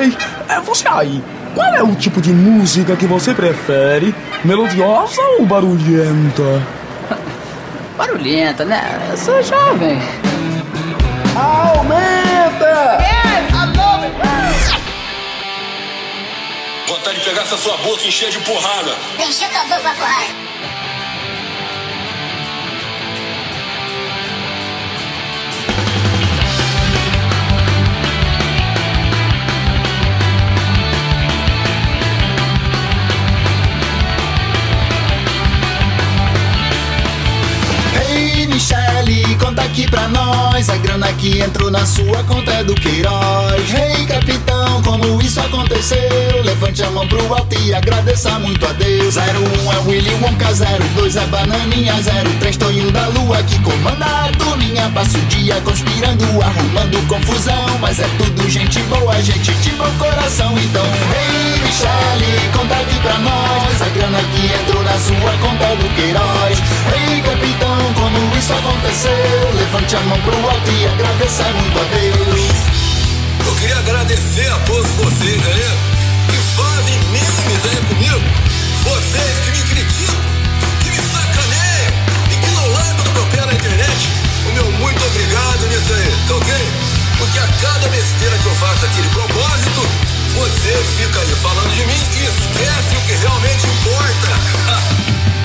Ei, é você aí. Qual é o tipo de música que você prefere? Melodiosa ou barulhenta? Barulhenta, né? Eu sou jovem. Aumenta! Yes, I love it. Vontade de pegar essa sua boca e encher de porrada. Encher tua boca com a porrada. Conta aqui pra nós. A grana que entrou na sua conta é do Queiroz. Ei, capitão, como isso aconteceu? Levante a mão pro alto e agradeça muito a Deus. 01 é Willy Wonka, 02 é Bananinha, 03 Tonho da Lua que comanda a turminha. Passa o dia conspirando, arrumando confusão. Mas é tudo gente boa, gente de bom coração. Então, ei, Michele, conta aqui pra nós. A grana que entrou na sua conta é do Queiroz. Ei, capitão, como isso aconteceu? Levante a mão pro alto e agradeça muito a Deus. Eu queria agradecer a todos vocês aí que fazem memes aí comigo. Vocês que me criticam, que me sacaneiam e que não largam do meu pé na internet. O meu muito obrigado nisso aí, tá ok? Porque a cada besteira que eu faço aqui de propósito, você fica aí falando de mim e esquece o que realmente importa.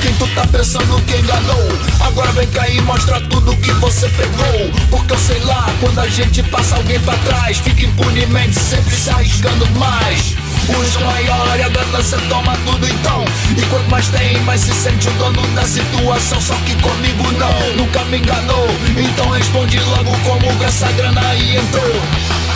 Quem tu tá pensando que enganou? Agora vem cá e mostra tudo que você pegou. Porque eu sei lá, quando a gente passa alguém pra trás, fica impunemente sempre se arriscando mais. O risco maior e a ganância toma tudo então. E quanto mais tem, mais se sente o dono da situação. Só que comigo não, nunca me enganou. Então responde logo como essa grana aí entrou.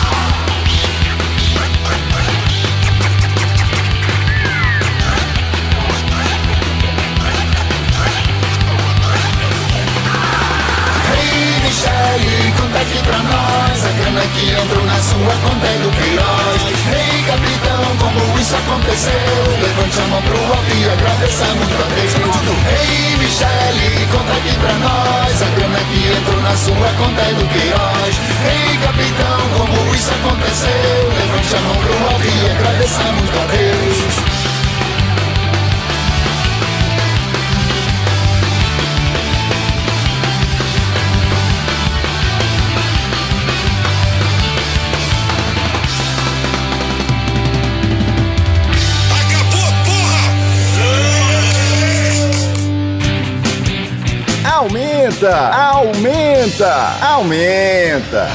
Michele, conta aqui pra nós. A grana que entrou na sua conta é do Queiroz. Ei, capitão, como isso aconteceu? Levante a mão pro alto e agradeça muito a Deus. Ei, Michele, conta aqui pra nós. A grana que entrou na sua conta é do Queiroz. Ei, capitão, como isso aconteceu? Levante a mão pro alto e agradeça muito a Deus Aumenta, aumenta, aumenta.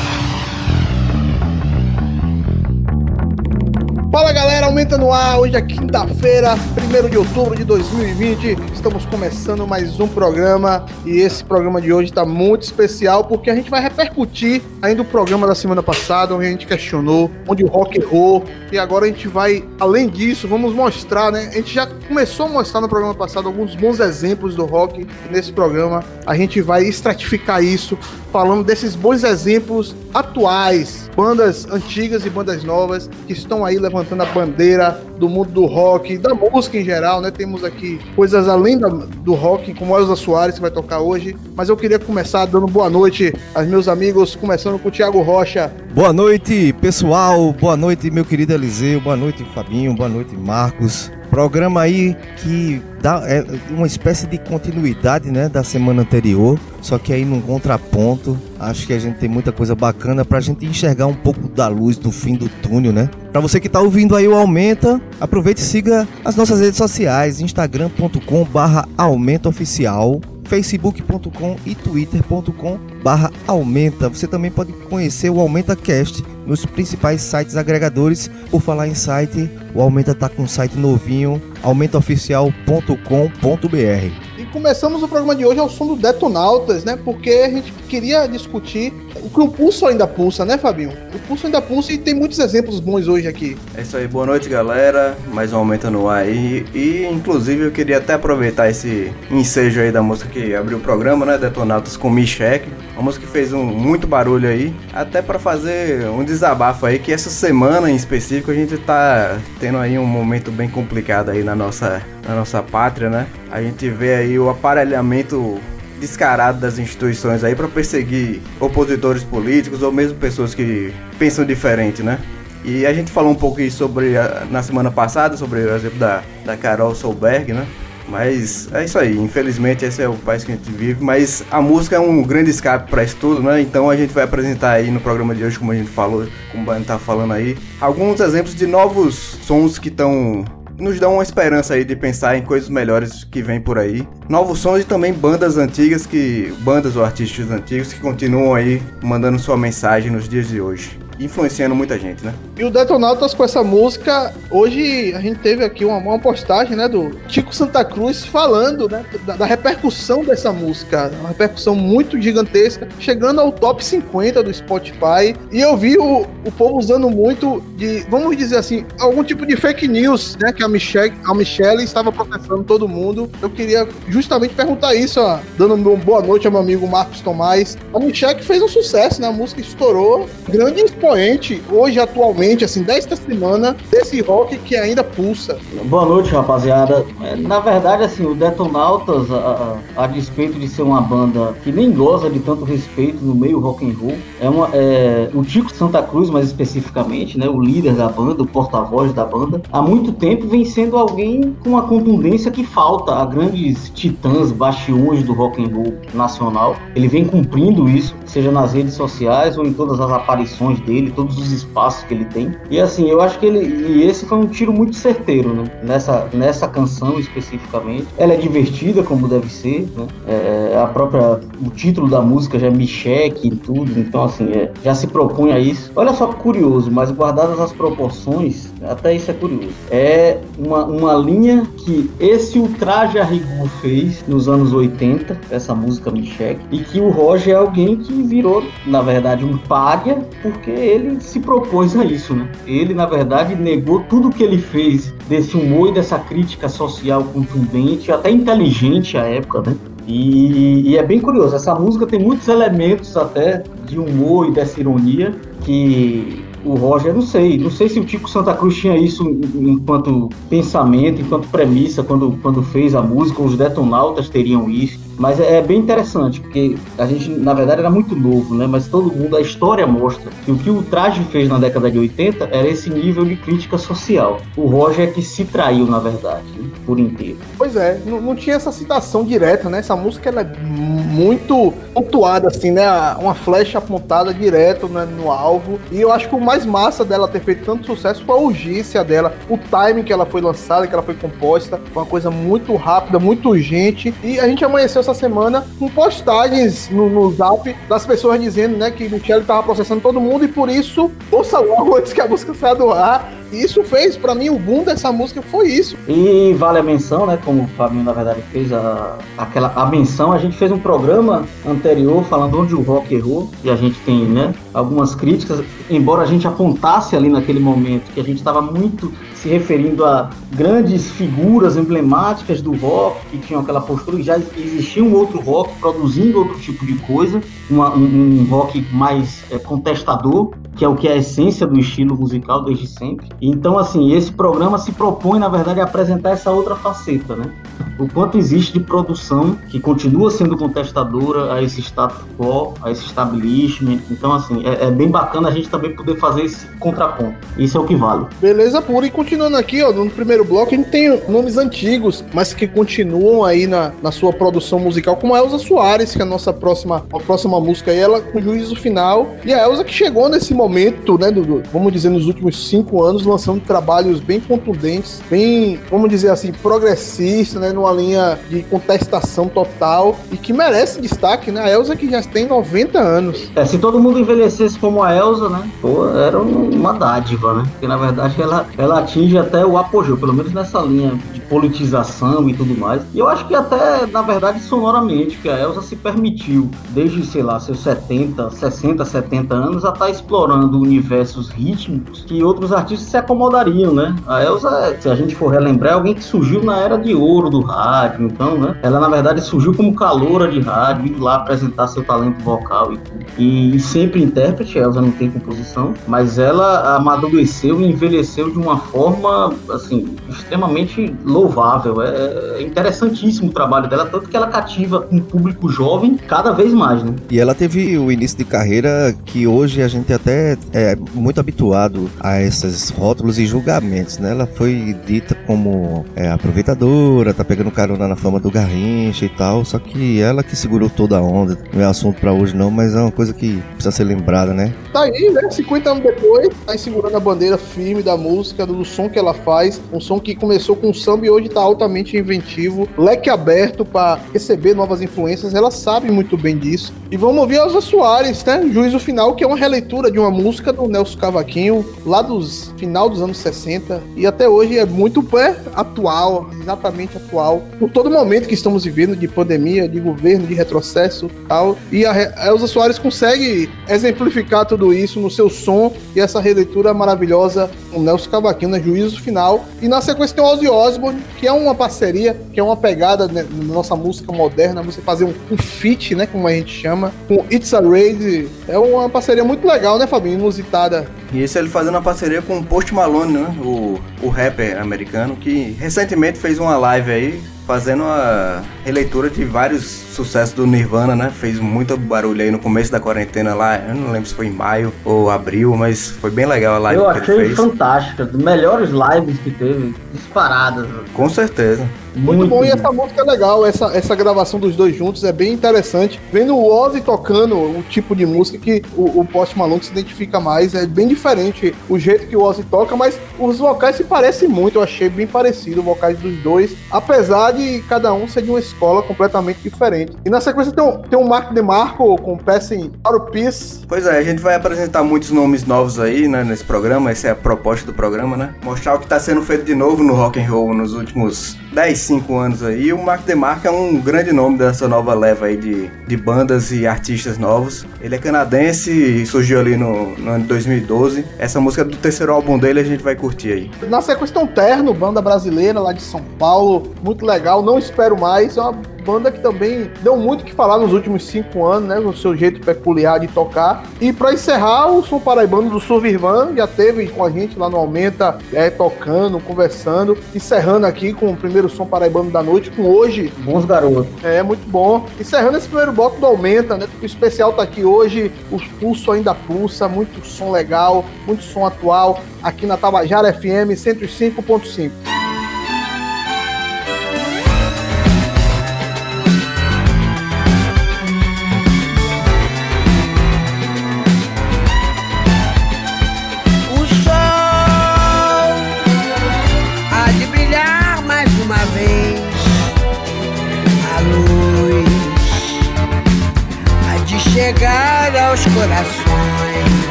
Fala galera, aumenta no ar. Hoje é quinta-feira, 1 de outubro de 2020. Estamos começando mais um programa e esse programa de hoje está muito especial porque a gente vai repercutir ainda o programa da semana passada, onde a gente questionou, onde o rock errou. E agora a gente vai, além disso, vamos mostrar, né? A gente já começou a mostrar no programa passado alguns bons exemplos do rock. E nesse programa a gente vai estratificar isso, falando desses bons exemplos atuais, bandas antigas e bandas novas que estão aí levantando a bandeira do mundo do rock, da música em geral, né? Temos aqui coisas além da- do rock, como Elza Soares que vai tocar hoje. Mas eu queria começar dando boa noite aos meus amigos, começando com o Thiago Rocha. Boa noite, pessoal. Boa noite, meu querido Eliseu. Boa noite, Fabinho. Boa noite, Marcos. Programa aí que dá é, uma espécie de continuidade, né, da semana anterior, só que aí num contraponto. Acho que a gente tem muita coisa bacana pra gente enxergar um pouco da luz no fim do túnel, né? Pra você que tá ouvindo aí o Aumenta, aproveite e siga as nossas redes sociais, instagram.com/aumentooficial facebook.com e twitter.com barra aumenta. Você também pode conhecer o Aumenta Cast nos principais sites agregadores. Por falar em site, o Aumenta tá com um site novinho, aumentaoficial.com.br. E começamos o programa de hoje ao som do Detonautas, né? Porque a gente queria discutir o que o pulso ainda pulsa, né, Fabinho? O pulso ainda pulsa e tem muitos exemplos bons hoje aqui. É isso aí, boa noite galera, mais um aumento no ar aí. E inclusive eu queria até aproveitar esse ensejo aí da música que abriu o programa, né? Detonautas com Michek. Uma música que fez um, muito barulho aí. Até pra fazer um desabafo aí, que essa semana em específico a gente tá tendo aí um momento bem complicado aí na nossa, na nossa pátria, né? A gente vê aí o aparelhamento descarado das instituições aí para perseguir opositores políticos ou mesmo pessoas que pensam diferente, né? E a gente falou um pouco sobre a, na semana passada sobre o exemplo da, da Carol Solberg, né? Mas é isso aí, infelizmente esse é o país que a gente vive, mas a música é um grande escape para isso tudo, né? Então a gente vai apresentar aí no programa de hoje, como a gente falou, como a gente tá falando aí, alguns exemplos de novos sons que estão nos dão uma esperança aí de pensar em coisas melhores que vem por aí. Novos sons e também bandas antigas que bandas ou artistas antigos que continuam aí mandando sua mensagem nos dias de hoje influenciando muita gente, né? E o Detonautas com essa música, hoje a gente teve aqui uma, uma postagem, né, do Tico Santa Cruz falando, né, da, da, repercussão dessa música, uma repercussão muito gigantesca, chegando ao top 50 do Spotify. E eu vi o, o povo usando muito de, vamos dizer assim, algum tipo de fake news, né, que a Michelle, a Michelle estava processando todo mundo. Eu queria justamente perguntar isso, ó, dando uma boa noite ao meu amigo Marcos Tomás. A Michelle fez um sucesso, né, a música estourou, grande expoente hoje, atualmente, assim, desta semana, desse rock que ainda pulsa. Boa noite, rapaziada. É, na verdade, assim, o Detonautas, a, a, a despeito de ser uma banda que nem goza de tanto respeito no meio rock and roll, é uma, é, o Tico Santa Cruz, mais especificamente, né, o líder da banda, o porta-voz da banda, há muito tempo vem sendo alguém com uma contundência que falta a grandes titãs, bastiões do rock and roll nacional. Ele vem cumprindo isso, seja nas redes sociais ou em todas as aparições dele todos os espaços que ele tem. E assim, eu acho que ele. E esse foi um tiro muito certeiro, né? Nessa, nessa canção especificamente. Ela é divertida, como deve ser, né? É, é a própria. O título da música já é Micheque e tudo, então assim, é, já se propõe a isso. Olha só que curioso, mas guardadas as proporções, até isso é curioso. É uma, uma linha que esse Ultraje a Rigor fez nos anos 80, essa música Micheque, e que o Roger é alguém que virou, na verdade, um pária, porque ele se propôs a isso, né? Ele, na verdade, negou tudo que ele fez desse humor e dessa crítica social contundente, até inteligente à época, né? E, e, é bem curioso, essa música tem muitos elementos até de humor e dessa ironia que o Roger, não sei, não sei se o Tico Santa Cruz tinha isso enquanto pensamento, enquanto premissa quando, quando fez a música, os detonautas teriam isso. Mas é, é, bem interessante, porque a gente, na verdade, era muito novo, né? Mas todo mundo, a história mostra que o que o traje fez na década de 80 era esse nível de crítica social. O Roger é que se traiu, na verdade, né? por inteiro. Pois é, não, não, tinha essa citação direta, né? Essa música ela é muito pontuada, assim, né? Uma flecha apontada direto né, no alvo. E eu acho que o mais massa dela ter feito tanto sucesso foi a urgência dela, o timing que ela foi lançada, que ela foi composta, uma coisa muito rápida, muito urgente. E a gente amanheceu essa semana com postagens no, no zap das pessoas dizendo, né, que Michele tava processando todo mundo e por isso, ouça logo antes que a música saia do ar. E isso fez, para mim, o boom dessa música foi isso. E vale a menção, né, como o Fabinho, na verdade, fez a, aquela, a menção, a gente fez um programa anterior falando onde o rock errou, e a gente tem, né, algumas críticas, embora a gente apontasse ali naquele momento que a gente estava muito se referindo a grandes figuras emblemáticas do rock que tinham aquela postura já existia um outro rock produzindo outro tipo de coisa, uma, um, um, rock mais é, contestador, que é o que é a essência do estilo musical desde sempre. Então, assim, esse programa se propõe, na verdade, a apresentar essa outra faceta, né? O quanto existe de produção que continua sendo contestadora a esse status quo, a esse establishment. Então, assim, é, é bem bacana a gente também poder fazer esse contraponto. Isso é o que vale. Beleza pura. E continuando aqui, ó, no primeiro bloco, a gente tem nomes antigos, mas que continuam aí na, na sua produção musical, como a Elza Soares, que é a nossa próxima, a próxima música aí, ela com juízo final. E a Elza que chegou nesse momento, né, do, do, vamos dizer, nos últimos cinco anos, lançando trabalhos bem contundentes, bem, vamos dizer assim, progressistas, né, numa linha de contestação total e que merece destaque, né? A Elza que já tem 90 anos. É, se todo mundo envelhecesse como a Elza, né, pô, era uma dádiva, né? Porque na verdade ela, ela atinge até o apogeu, pelo menos nessa linha de politização e tudo mais. E eu acho que até, na verdade, sonoramente, que a Elsa se permitiu, desde, sei lá, seus 70, 60, 70 anos, a estar tá explorando universos rítmicos que outros artistas se acomodariam, né? A Elsa, se a gente for relembrar, é alguém que surgiu na era de ouro do rádio, então, né? Ela, na verdade, surgiu como caloura de rádio, indo lá apresentar seu talento vocal e tudo. E, e sempre intérprete, Elsa não tem composição, mas ela amadureceu e envelheceu de uma forma, assim, extremamente louvável, é, é interessantíssimo o trabalho dela, tanto que ela cativa um público jovem cada vez mais, né? E ela teve o início de carreira que hoje a gente até é muito habituado a esses rótulos e julgamentos, né? Ela foi dita como é, aproveitadora, tá pegando carona na fama do Garrincha e tal, só que ela que segurou toda a onda, não é assunto para hoje não, mas é uma coisa que precisa ser lembrada, né? Tá aí, né? 50 anos depois, tá aí segurando a bandeira firme da música, do som que ela faz, um som que começou com samba e hoje tá altamente inventivo, leque aberto para receber novas influências, ela sabe muito bem disso. E vamos ouvir Elza Soares, né? Juízo Final, que é uma releitura de uma música do Nelson Cavaquinho, lá dos final dos anos 60, e até hoje é muito é, atual, exatamente atual, por todo momento que estamos vivendo de pandemia, de governo, de retrocesso tal. E a Elza Soares consegue exemplificar tudo isso no seu som e essa releitura maravilhosa com Nelson Cavaquinho, né? Juízo Final. E na sequência tem Ozzy Osbourne, que é uma parceria, que é uma pegada né, na nossa música moderna, você fazer um, um feat, né, como a gente chama, com It's a Raid. É uma parceria muito legal, né, Fabinho? Inusitada. E isso ele fazendo uma parceria com o Post Malone, né? O, o rapper americano, que recentemente fez uma live aí fazendo a releitura de vários sucessos do Nirvana, né? Fez muito barulho aí no começo da quarentena lá. Eu não lembro se foi em maio ou abril, mas foi bem legal a live eu que ele fez. fantástica, das melhores lives que teve, disparadas. Com certeza. Muito, muito bom, e essa música é legal, essa, essa gravação dos dois juntos é bem interessante. Vendo o Ozzy tocando o tipo de música que o, o Post Malone se identifica mais, é bem diferente o jeito que o Ozzy toca, mas os vocais se parecem muito, eu achei bem parecido os vocais dos dois, apesar de cada um ser de uma escola completamente diferente. E na sequência tem um, tem um Mark DeMarco com Passing Out Peace. Pois é, a gente vai apresentar muitos nomes novos aí, né, nesse programa, essa é a proposta do programa, né? Mostrar o que está sendo feito de novo no rock and roll nos últimos 10, 5 anos aí. O Mark DeMarco é um grande nome dessa nova leva aí de, de bandas e artistas novos. Ele é canadense e surgiu ali no, no ano de 2012. Essa música é do terceiro álbum dele a gente vai curtir aí. Na sequência tem um Terno, banda brasileira lá de São Paulo, muito legal, não espero mais, é uma banda que também deu muito que falar nos últimos cinco anos, né? O seu jeito peculiar de tocar. E para encerrar, o som paraibano do Survirvan já teve com a gente lá no Aumenta, é, tocando, conversando, encerrando aqui com o primeiro som paraibano da noite, com hoje. Bons garotos. É, muito bom. Encerrando esse primeiro bloco do Aumenta, né? O especial tá aqui hoje, o pulso ainda pulsa, muito som legal, muito som atual, aqui na Tabajara FM 105.5.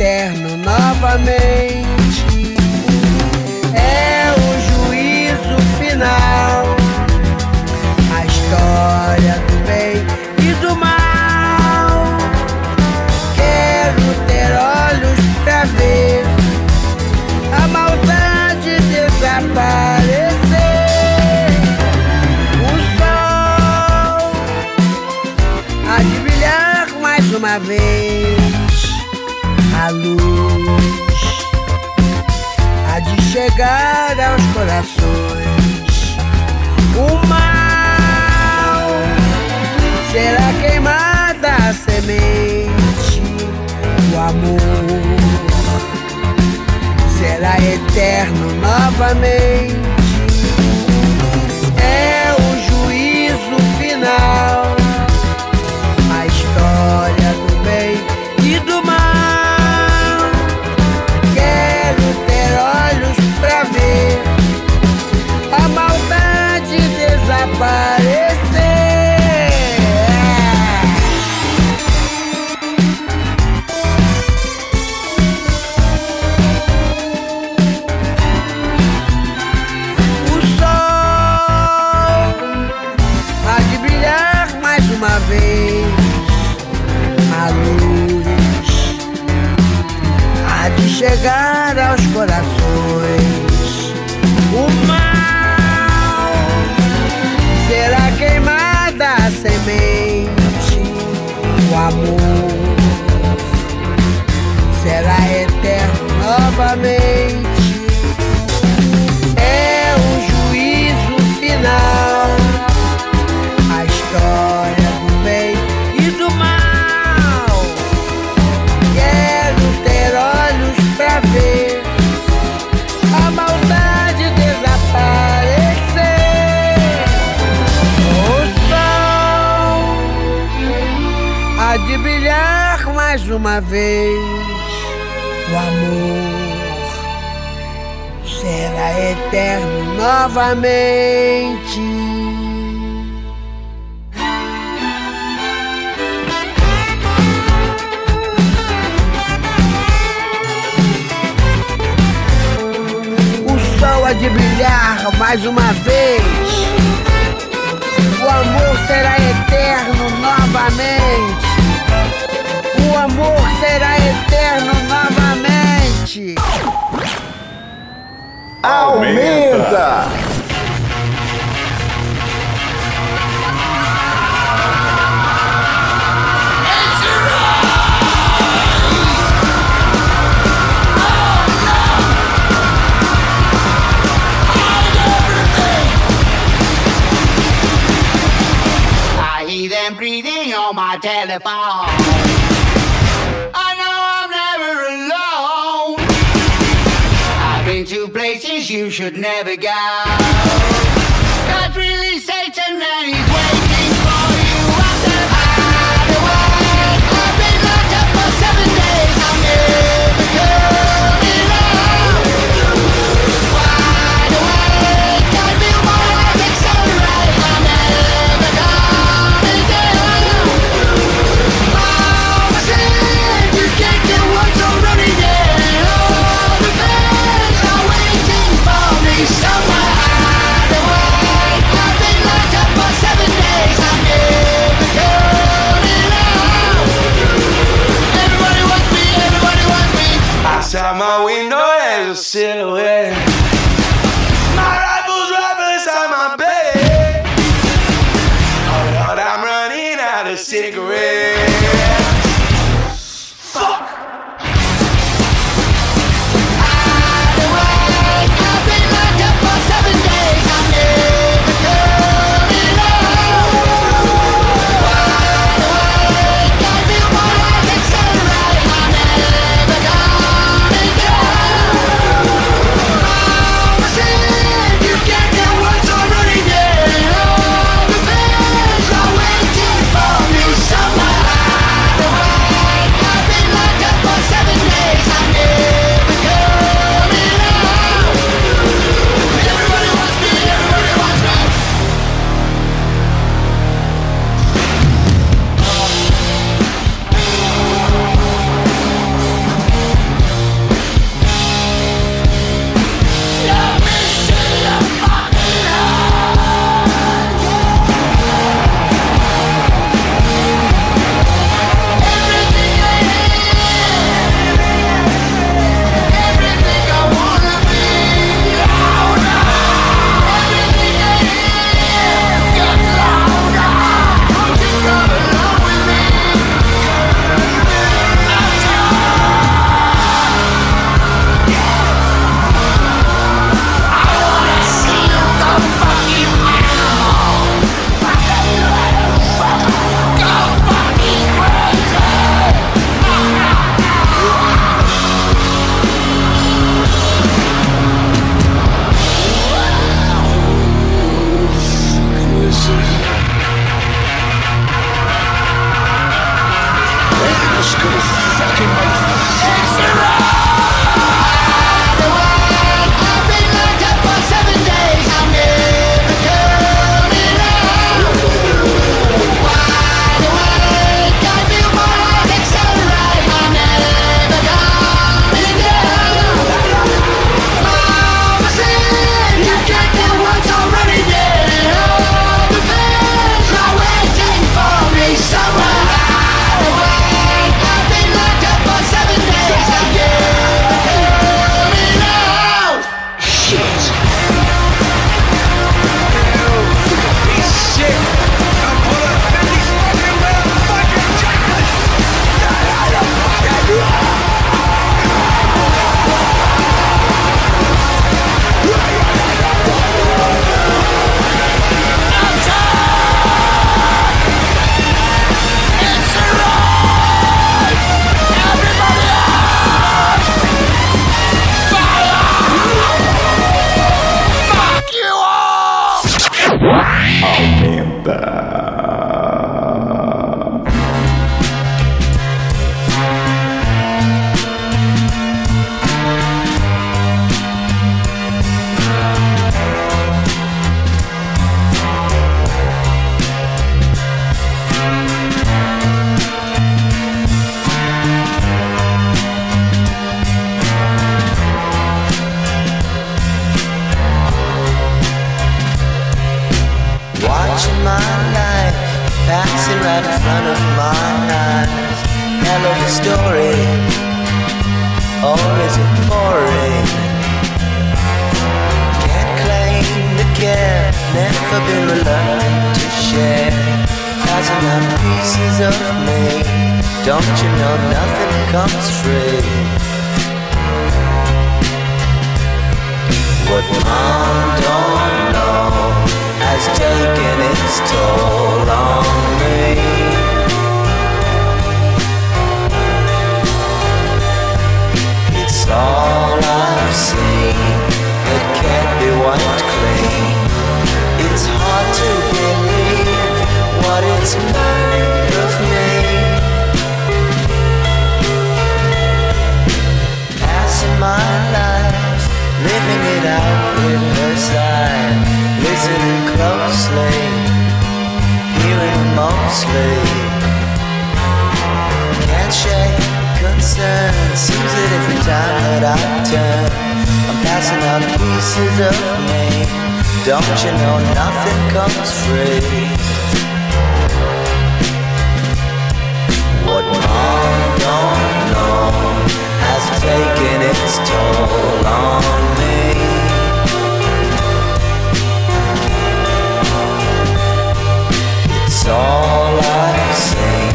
eterno novamente. Chegar aos corações. O mal será queimada a semente. O amor será eterno novamente. É Thousand pieces of me, don't you know nothing comes free? What mom don't know has taken its toll on me. It's all I've Don't you know nothing comes free? Has taken its toll on me. It's all I've seen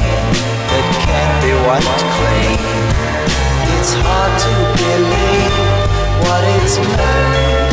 that can't be wiped clean. It's hard to believe what it's made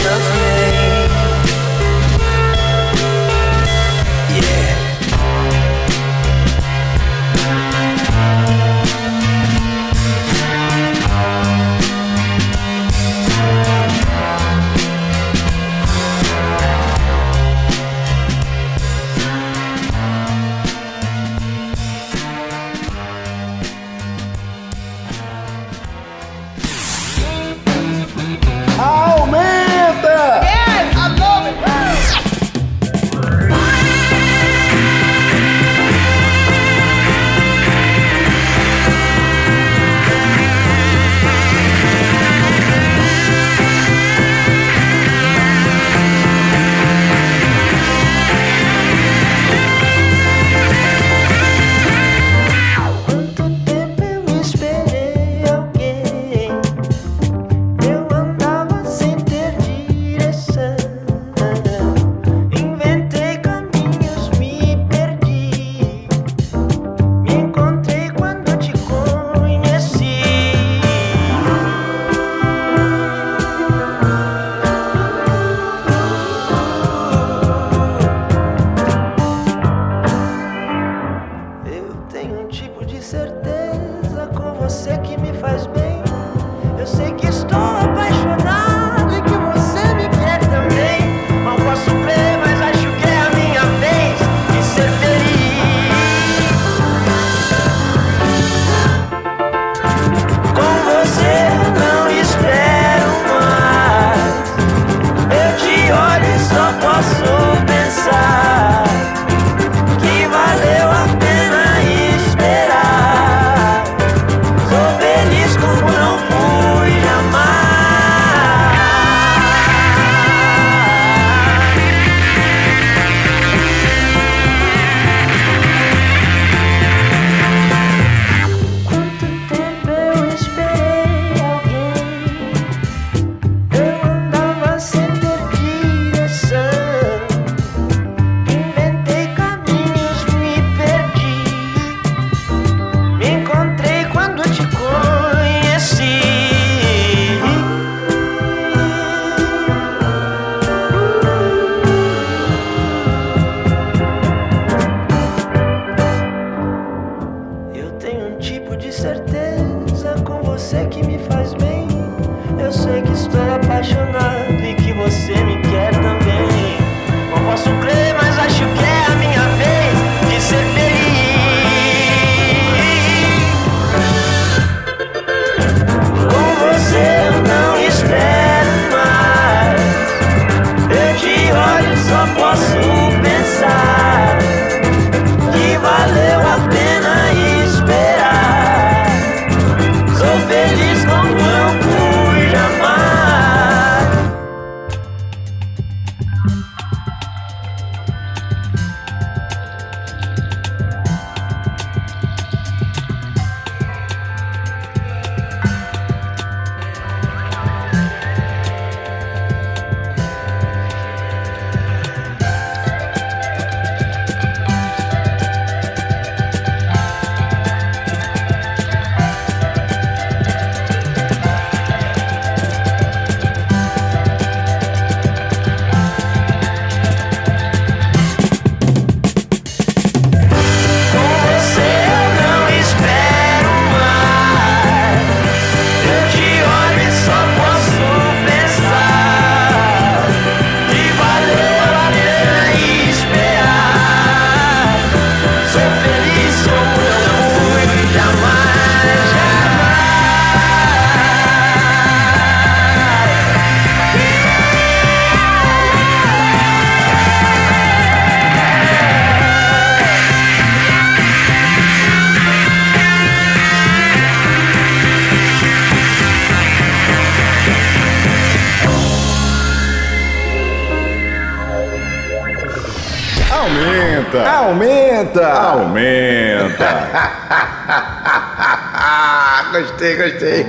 gostei,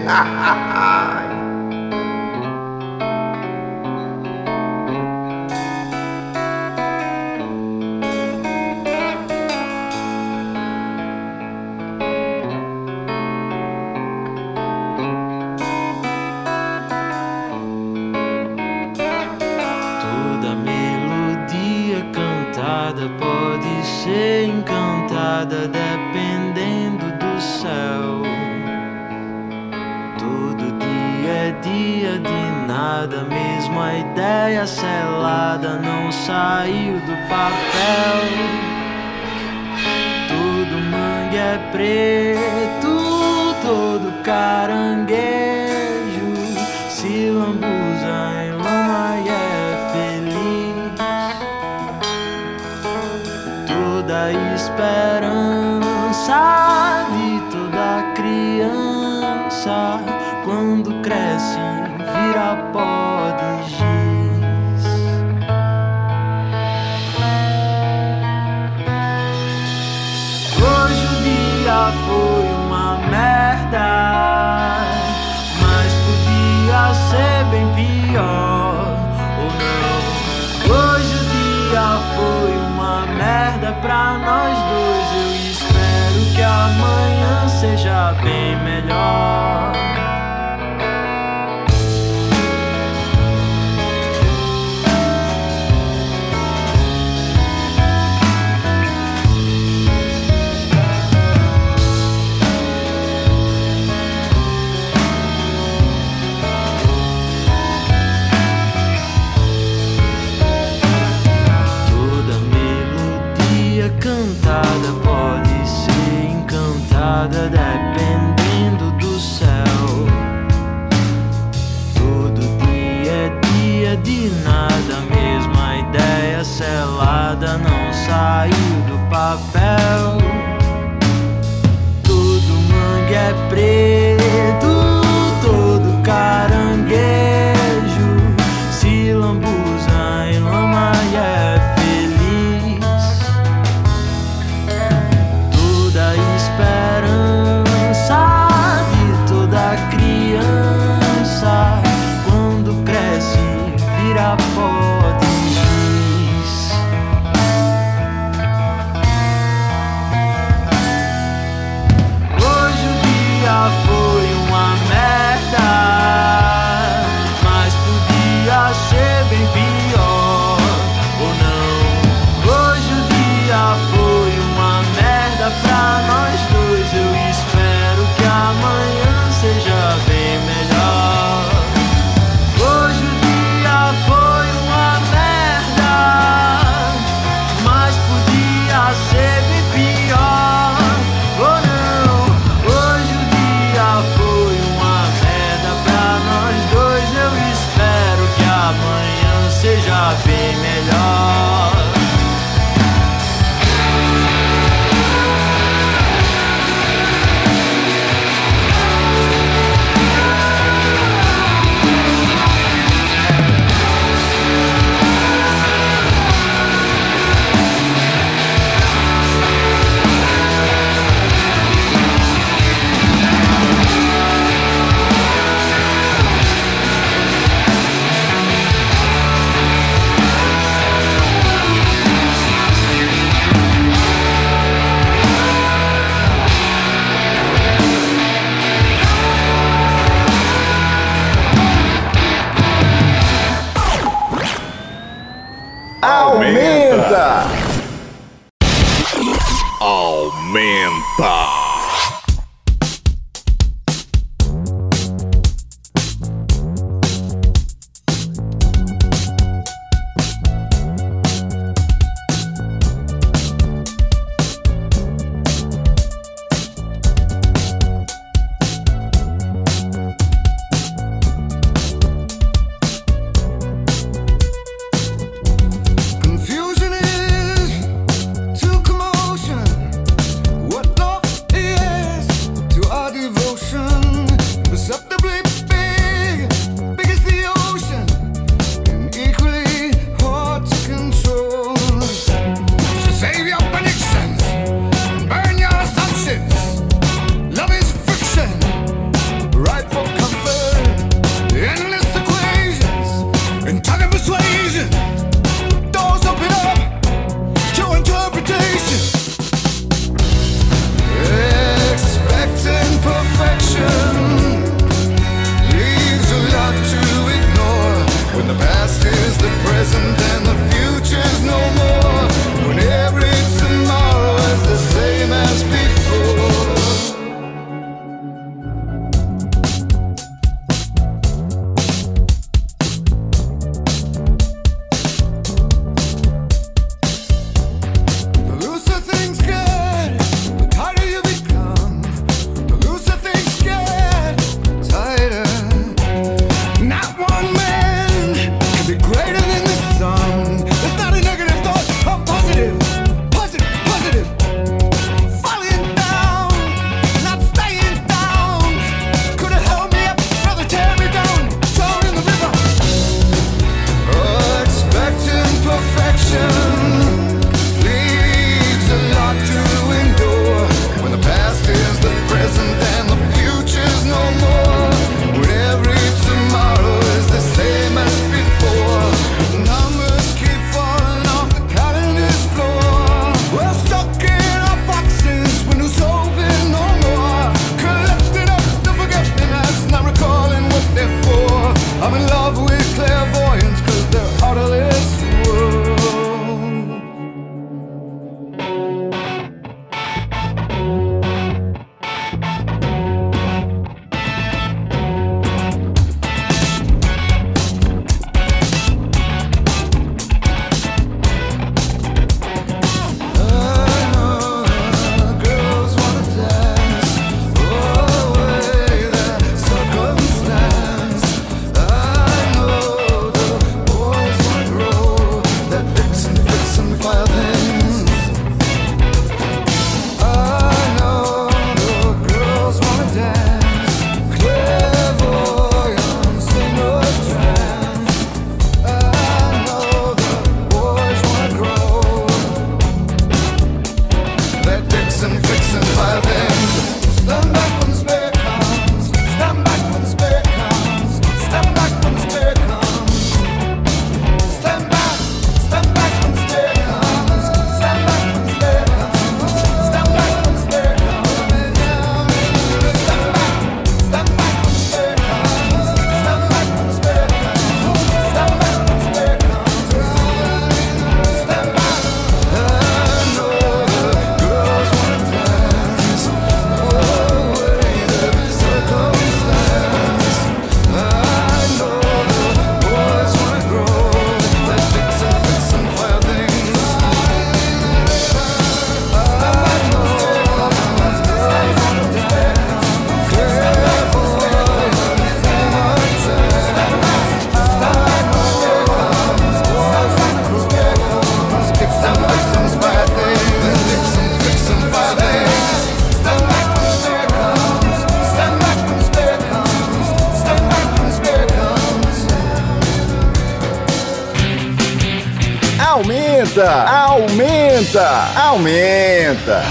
aumenta, aumenta.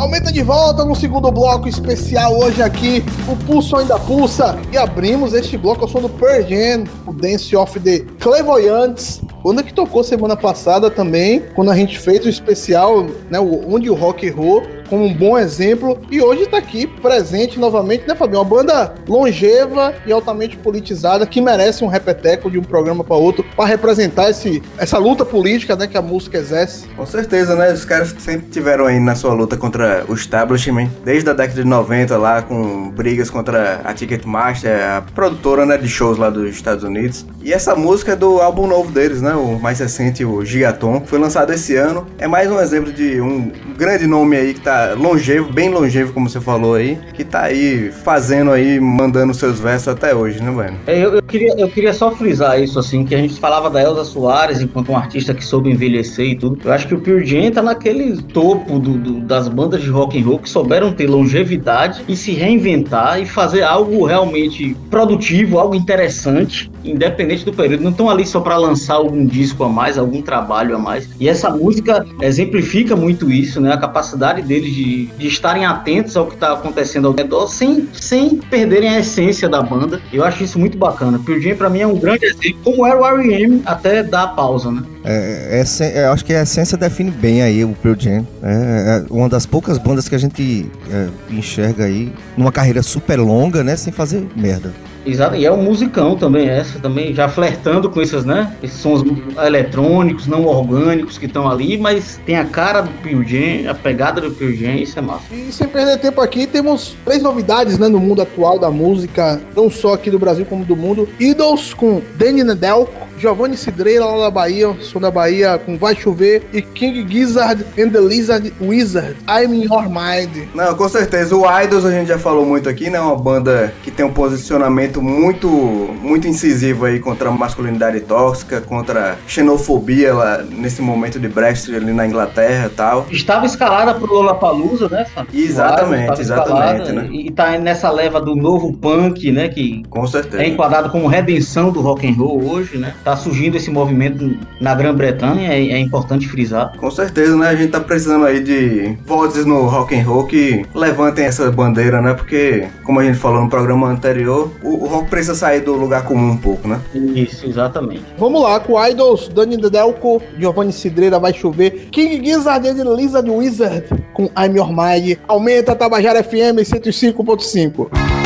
Aumenta de volta no segundo bloco especial hoje aqui. O pulso ainda pulsa. E abrimos este bloco ao som do Pearl Jam, o Dance of the Clairvoyants. Banda que tocou semana passada também, quando a gente fez o especial, né, o- onde o rock errou, como um bom exemplo. E hoje tá aqui presente novamente, né, Fabinho? Uma banda longeva e altamente politizada que merece um repeteco de um programa para outro para representar esse, essa luta política, né, que a música exerce. Com certeza, né? Os caras sempre tiveram aí na sua luta contra o establishment, desde a década de 90 lá, com brigas contra a Ticketmaster, a produtora né, de shows lá dos Estados Unidos. E essa música é do álbum novo deles, né? O mais recente, o Gigaton, que foi lançado esse ano. É mais um exemplo de um grande nome aí que tá longevo, bem longevo, como você falou aí, que tá aí fazendo aí, mandando seus versos até hoje, né, mano? É, Eu, eu queria, eu queria só frisar isso, assim, que a gente falava da Elza Soares enquanto um artista que soube envelhecer e tudo. Eu acho que o Pure Jam tá naquele topo do- do- das bandas de rock and roll que souberam ter longevidade e se reinventar e fazer algo realmente produtivo, algo interessante, independente do período. Não estão ali só para lançar algum disco a mais, algum trabalho a mais. E essa música exemplifica muito isso, né? A capacidade deles de, de estarem atentos ao que está acontecendo ao redor sem, sem perderem a essência da banda. Eu acho isso muito bacana. Pure Jam pra mim é um grande exemplo, como era o R.E.M. até dar a pausa, né? É, é, é, acho que a essência define bem aí o Pearl Jam. É, é uma das poucas bandas que a gente é, enxerga aí numa carreira super longa, né? Sem fazer merda. Exato, e é um musicão também, essa também, já flertando com esses, né? Esses sons eletrônicos, não orgânicos que estão ali, mas tem a cara do Pure Jam, a pegada do Pure Jam, isso é massa. E sem perder tempo aqui, temos três novidades né, no mundo atual da música, não só aqui do Brasil como do mundo. Idols com Danny Nedelko, Giovanni Cidreira lá da Bahia, som da Bahia com Vai Chover, e King Gizzard and the Lizard Wizard, I'm in Your Mind. Não, com certeza. O Idols a gente já falou muito aqui, né? Uma banda que tem um posicionamento muito, muito incisivo aí contra a masculinidade tóxica, contra a xenofobia lá nesse momento de Brexit ali na Inglaterra e tal. Estava escalada pro Lollapalooza, né, Fábio? Exatamente, exatamente, escalada, né? E tá nessa leva do novo punk, né, que Com certeza. é enquadrado como redenção do rock and roll hoje, né? Tá surgindo esse movimento na Grã-Bretanha, é, é importante frisar. Com certeza, né? A gente tá precisando aí de vozes no rock and roll que levantem essa bandeira, né? Porque, como a gente falou no programa anterior, o, o rock precisa sair do lugar comum um pouco, né? Isso, exatamente. Vamos lá, com Idols, Danny Nedelko, Giovanni Cidreira, Vai Chover, King Gizzard the Lizard Wizard com I'm Your Mind. Aumenta a Tabajara FM 105.5.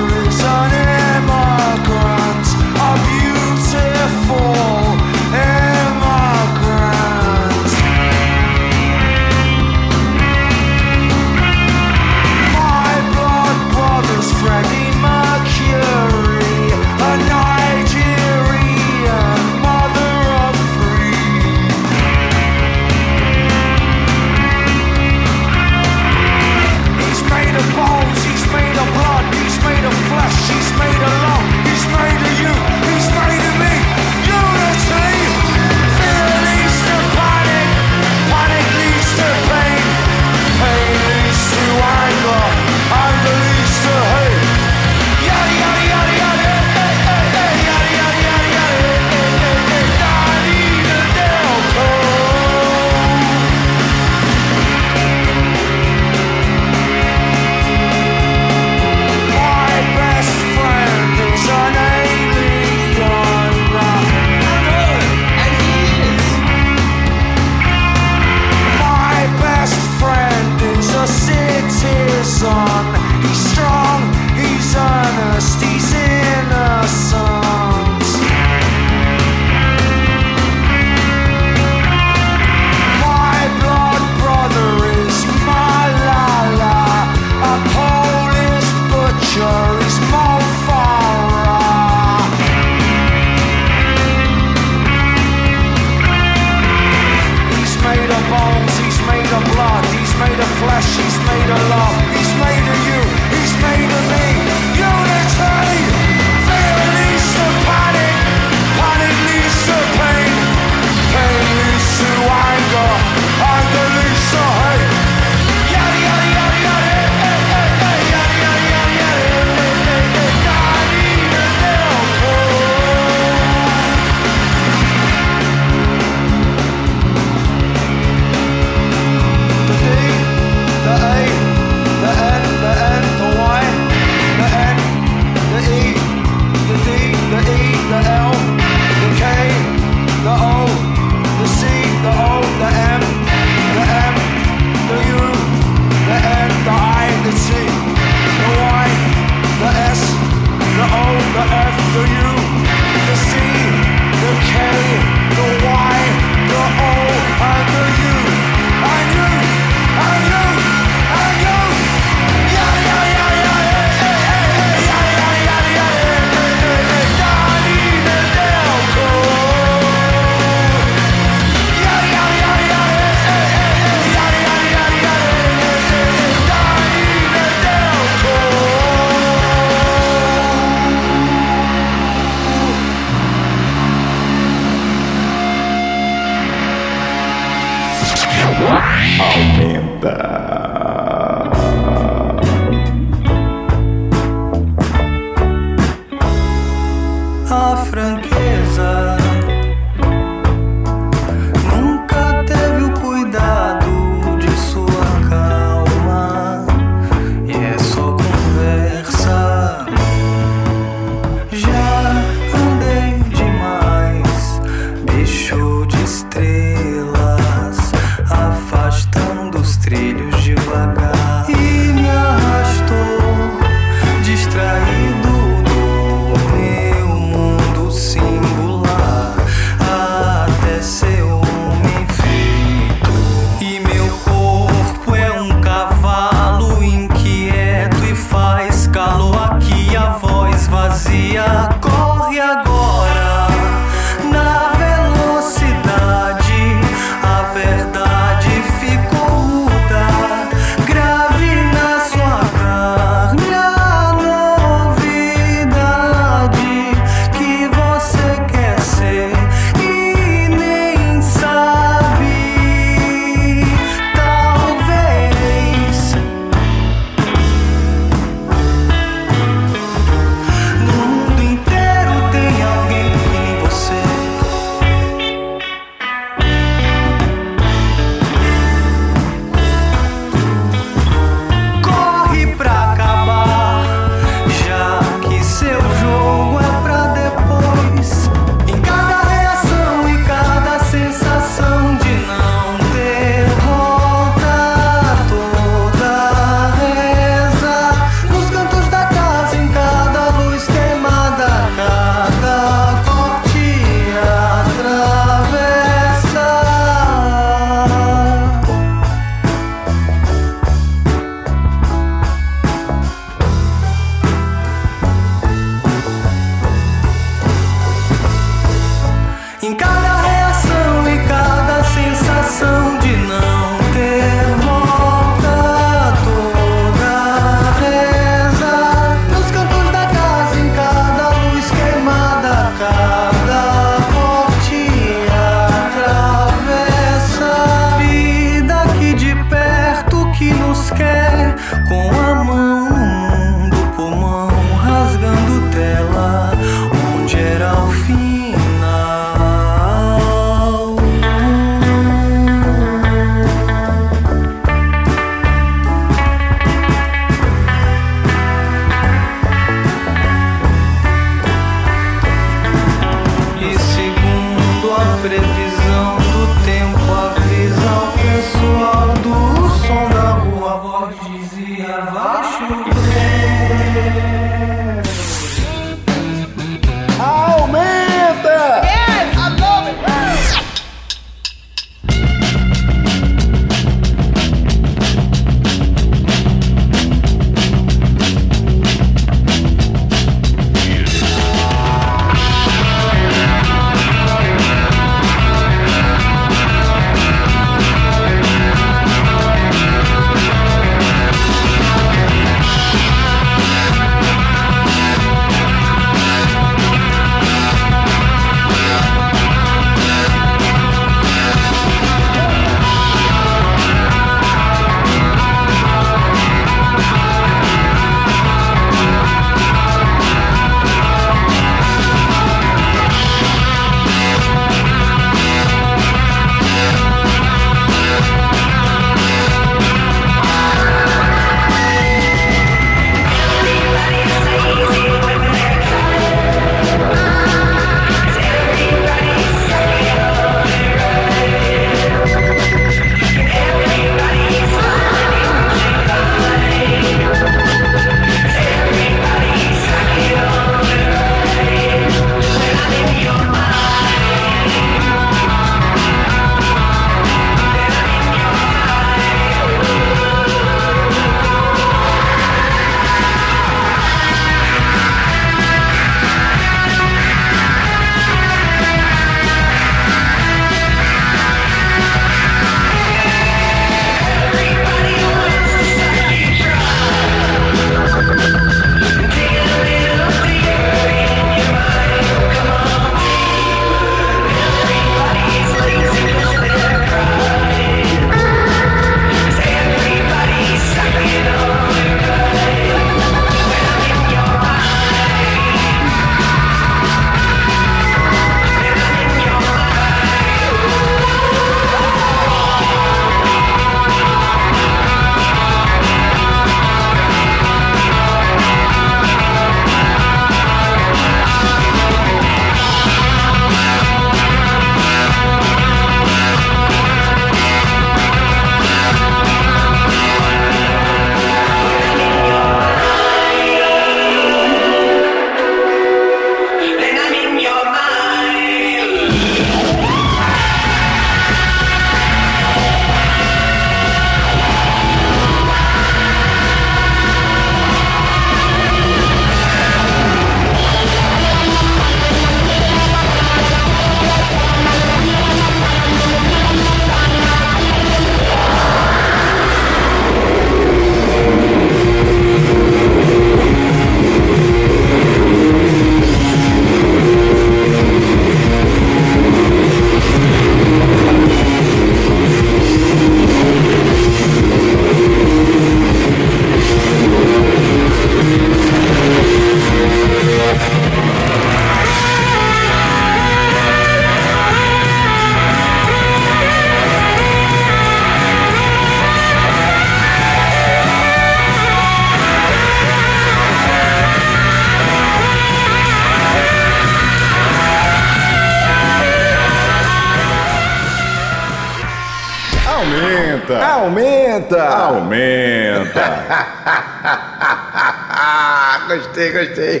gostei, gostei. Aumenta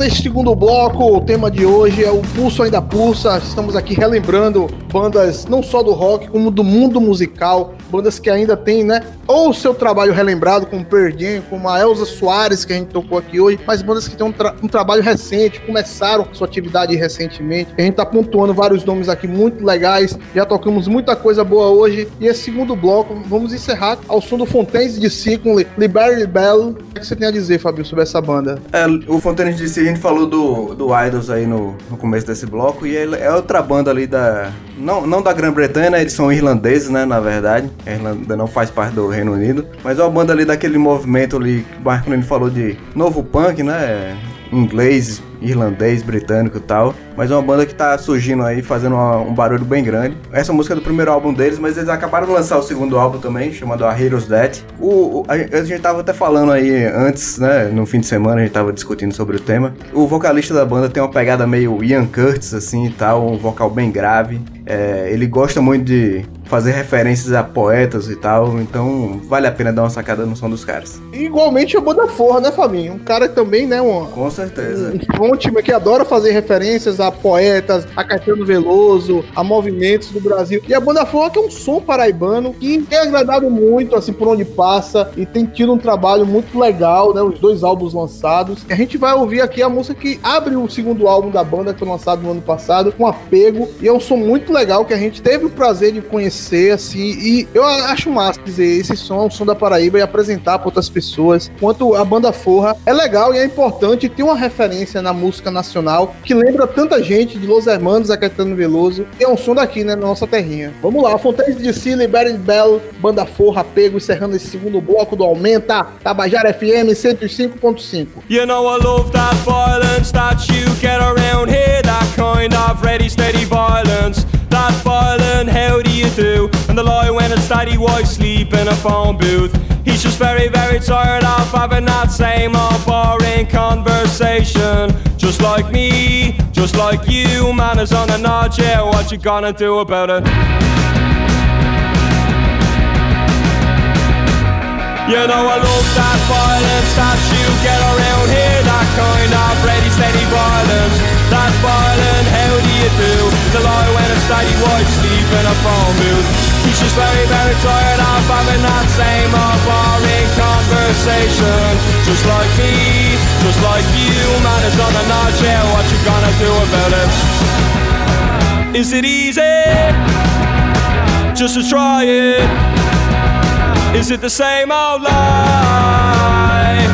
neste segundo bloco. O tema de hoje é o Pulso Ainda Pulsa. Estamos aqui relembrando bandas não só do rock, como do mundo musical. Bandas que ainda têm, né? Ou seu trabalho relembrado, como Jam, como a Elza Soares, que a gente tocou aqui hoje, mas bandas que têm um, tra um trabalho recente, começaram sua atividade recentemente. A gente tá pontuando vários nomes aqui muito legais. Já tocamos muita coisa boa hoje. E esse segundo bloco, vamos encerrar ao som do Fontaines de Si Liberty Bell. O que você tem a dizer, Fabio, sobre essa banda? É, o Fontaines de Si, gente falou do, do Idols aí no, no começo desse bloco, e é outra banda ali da. Não, não da Grã-Bretanha, né? Eles são irlandeses, né? Na verdade. A Irlanda não faz parte do Reino Unido. Mas é uma banda ali daquele movimento ali que o Marco falou de novo punk, né? Inglês, irlandês, britânico e tal. Mas é uma banda que tá surgindo aí, fazendo uma- um barulho bem grande. Essa música é do primeiro álbum deles, mas eles acabaram de lançar o segundo álbum também, chamado A Heroes Death. O, o- a, a gente tava até falando aí antes, né? No fim de semana a gente tava discutindo sobre o tema. O vocalista da banda tem uma pegada meio Ian Curtis, assim e tal, um vocal bem grave. É, ele gosta muito de fazer referências a poetas e tal, então vale a pena dar uma sacada no som dos caras. Igualmente a banda Forra, né, Fabinho? Um cara também, né, um, Com certeza. um time que adora fazer referências a poetas, a Caetano Veloso, a movimentos do Brasil. E a banda Forra que é um som paraibano que tem agradado muito, assim, por onde passa e tem tido um trabalho muito legal, né? Os dois álbuns lançados. E a gente vai ouvir aqui a música que abre o segundo álbum da banda, que foi lançado no ano passado, com apego. E é um som muito legal que a gente teve o prazer de conhecer, assim. E eu acho massa dizer, esse som um som da Paraíba e apresentar para outras pessoas. Quanto a banda Forra é legal e é importante ter uma referência na música nacional que lembra tanta gente de Los Hermanos, a Caetano Veloso. E é um som daqui, né, na nossa terrinha. Vamos lá, Fontaines de Si, Liberty Bell, Banda Forra, apego, encerrando esse segundo bloco do Aumenta, Tabajara FM 105.5. You know I love that violence that you get around here, that kind of ready, steady violence. That violent, how do you do? And the lie when it's daddy white sleep in a phone booth. He's just very, very tired of having that same old boring conversation. Just like me, just like you, man is on a nod, yeah, what you gonna do about it? You know I love that violence that you get around here That kind of ready steady violence That you The lie when it's steady white sleep in a phone booth He's just very very tired of having that same old boring conversation Just like me, just like you Man is on a notch, yeah what you gonna do about it? Is it easy? Just to try it is it the same old lie?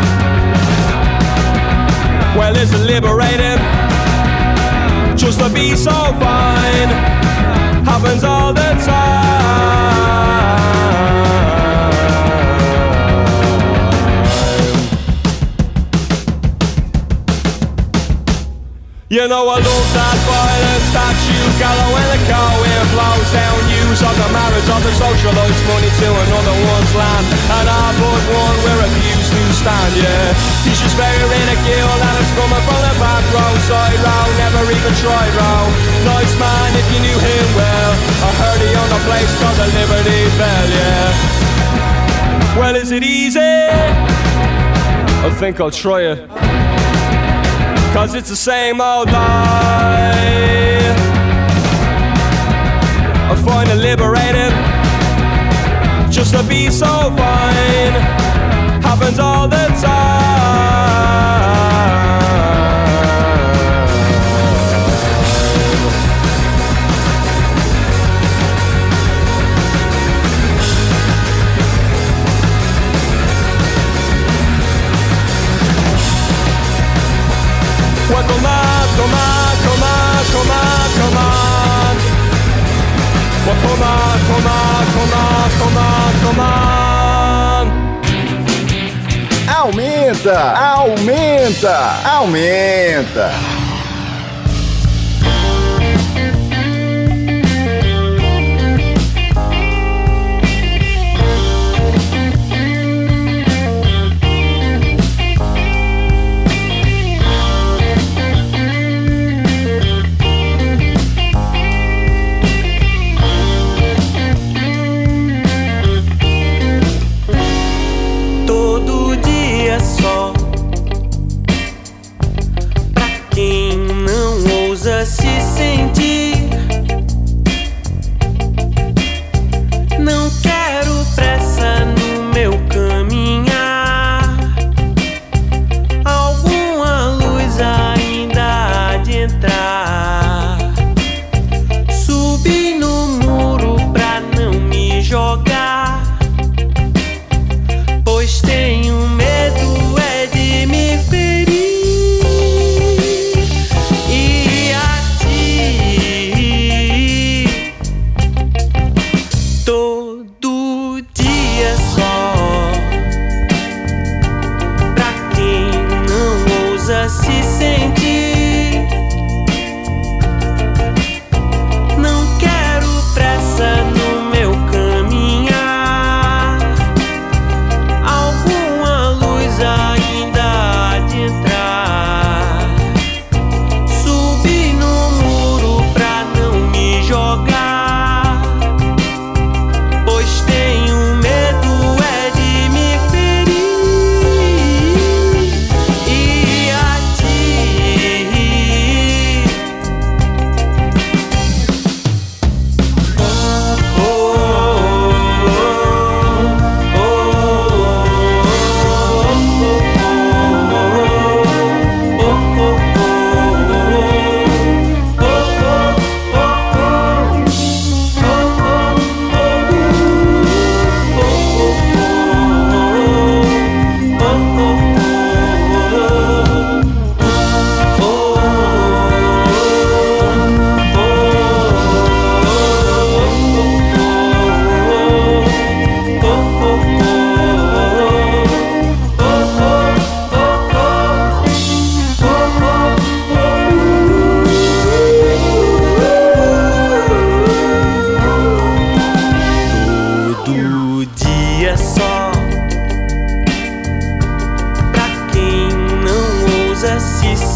Well, is it liberating? Just to be so fine happens all the time. You know I love that violence that you gallow when the car wind blows down Of the marriage of the socialites money to another one's land. And I but one we're abused to stand, yeah. He's just very ridicule and it's coming from the back row. Side row, never even tried row Nice man if you knew him well. I heard he owned a place called the Liberty Bell, yeah. Well is it easy? I think I'll try it. Cause it's the same old lie I find it liberating. Just to be so fine. Happens all the time. Well, come on, come on, come on, come on. On, come on, come on. Aumenta! Aumenta! Aumenta!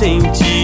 Sentir.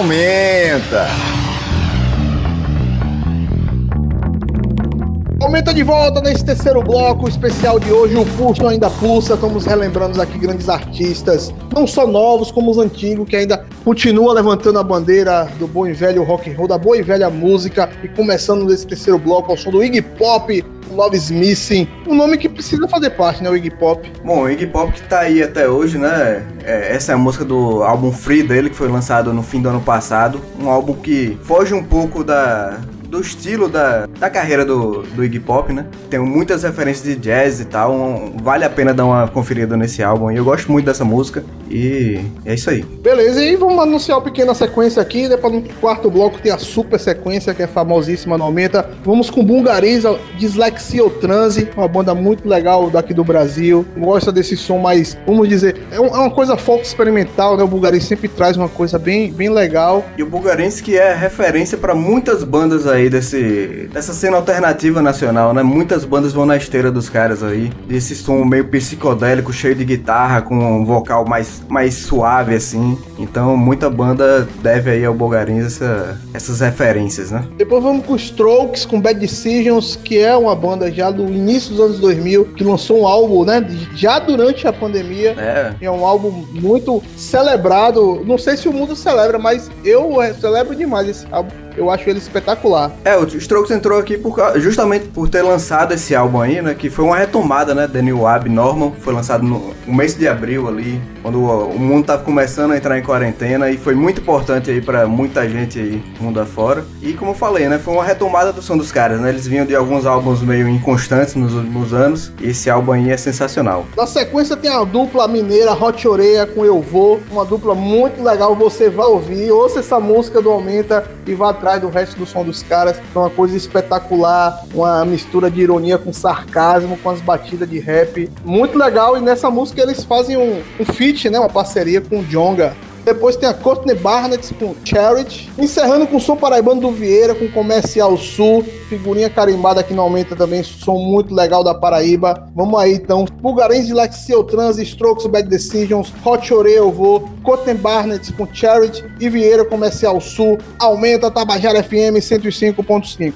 Aumenta, aumenta. De volta nesse terceiro bloco especial de hoje. O Pulso ainda pulsa. Estamos relembrando aqui grandes artistas, não só novos, como os antigos, que ainda continua levantando a bandeira do bom e velho rock and roll, da boa e velha música. E começando nesse terceiro bloco ao som do Iggy Pop, Love is Missing. Um nome que precisa fazer parte, né? O Iggy Pop. Bom, o Iggy Pop que tá aí até hoje, né? É, essa é a música do álbum Free dele, que foi lançado no fim do ano passado. Um álbum que foge um pouco da, do estilo da, da carreira do, do Iggy Pop, né? Tem muitas referências de jazz e tal. Um, vale a pena dar uma conferida nesse álbum. E eu gosto muito dessa música. E é isso aí. Beleza, e vamos anunciar uma pequena sequência aqui. Depois no quarto bloco tem a super sequência, que é famosíssima no Aumenta. Vamos com Bulgariza, Dislexia ou Transe, uma banda muito legal daqui do Brasil. Gosta desse som mais, vamos dizer, é, é uma coisa folk experimental, né? O Bulgariza sempre traz uma coisa bem, bem legal. E o Bulgarense que é referência pra muitas bandas aí desse dessa cena alternativa nacional, né? Muitas bandas vão na esteira dos caras aí. Esse som meio psicodélico, cheio de guitarra, com um vocal mais, mais suave assim. Então muita banda deve aí ao Bulgarense essa, essas referências, né? Depois vamos com Strokes, com Bad Decisions, que é uma banda já do início dos anos 2000, que lançou um álbum, né, já durante a pandemia. É. É um álbum muito celebrado. Não sei se o mundo celebra, mas eu eh, celebro demais esse álbum. Eu acho ele espetacular. É, o Strokes entrou aqui por, justamente por ter lançado esse álbum aí, né? Que foi uma retomada, né? The New Abnormal. Foi lançado no, no mês de abril ali, quando o, o mundo tava começando a entrar em quarentena. E foi muito importante aí pra muita gente aí, mundo afora. E como eu falei, né? Foi uma retomada do som dos caras, né? Eles vinham de alguns álbuns meio inconstantes nos últimos anos. E esse álbum aí é sensacional. Na sequência tem a dupla mineira Hot Oreia com Eu Vou, uma dupla muito legal, você vai ouvir, ouça essa música do Aumenta e vá atrás do resto do som dos caras, é uma coisa espetacular, uma mistura de ironia com sarcasmo, com as batidas de rap, muito legal, e nessa música eles fazem um, um feat, né, uma parceria com o Jonga. Depois tem a Courtney Barnett com Charity. Encerrando com o som paraibano do Vieira, com Comercial Sul. Figurinha carimbada que não aumenta também. Som muito legal da Paraíba. Vamos aí então. Bulgarins de Lexio Trans, Strokes Bad Decisions, Hot Oreia Eu Vou, Courtney Barnett com Charity e Vieira Comercial Sul. Aumenta Tabajara FM 105.5.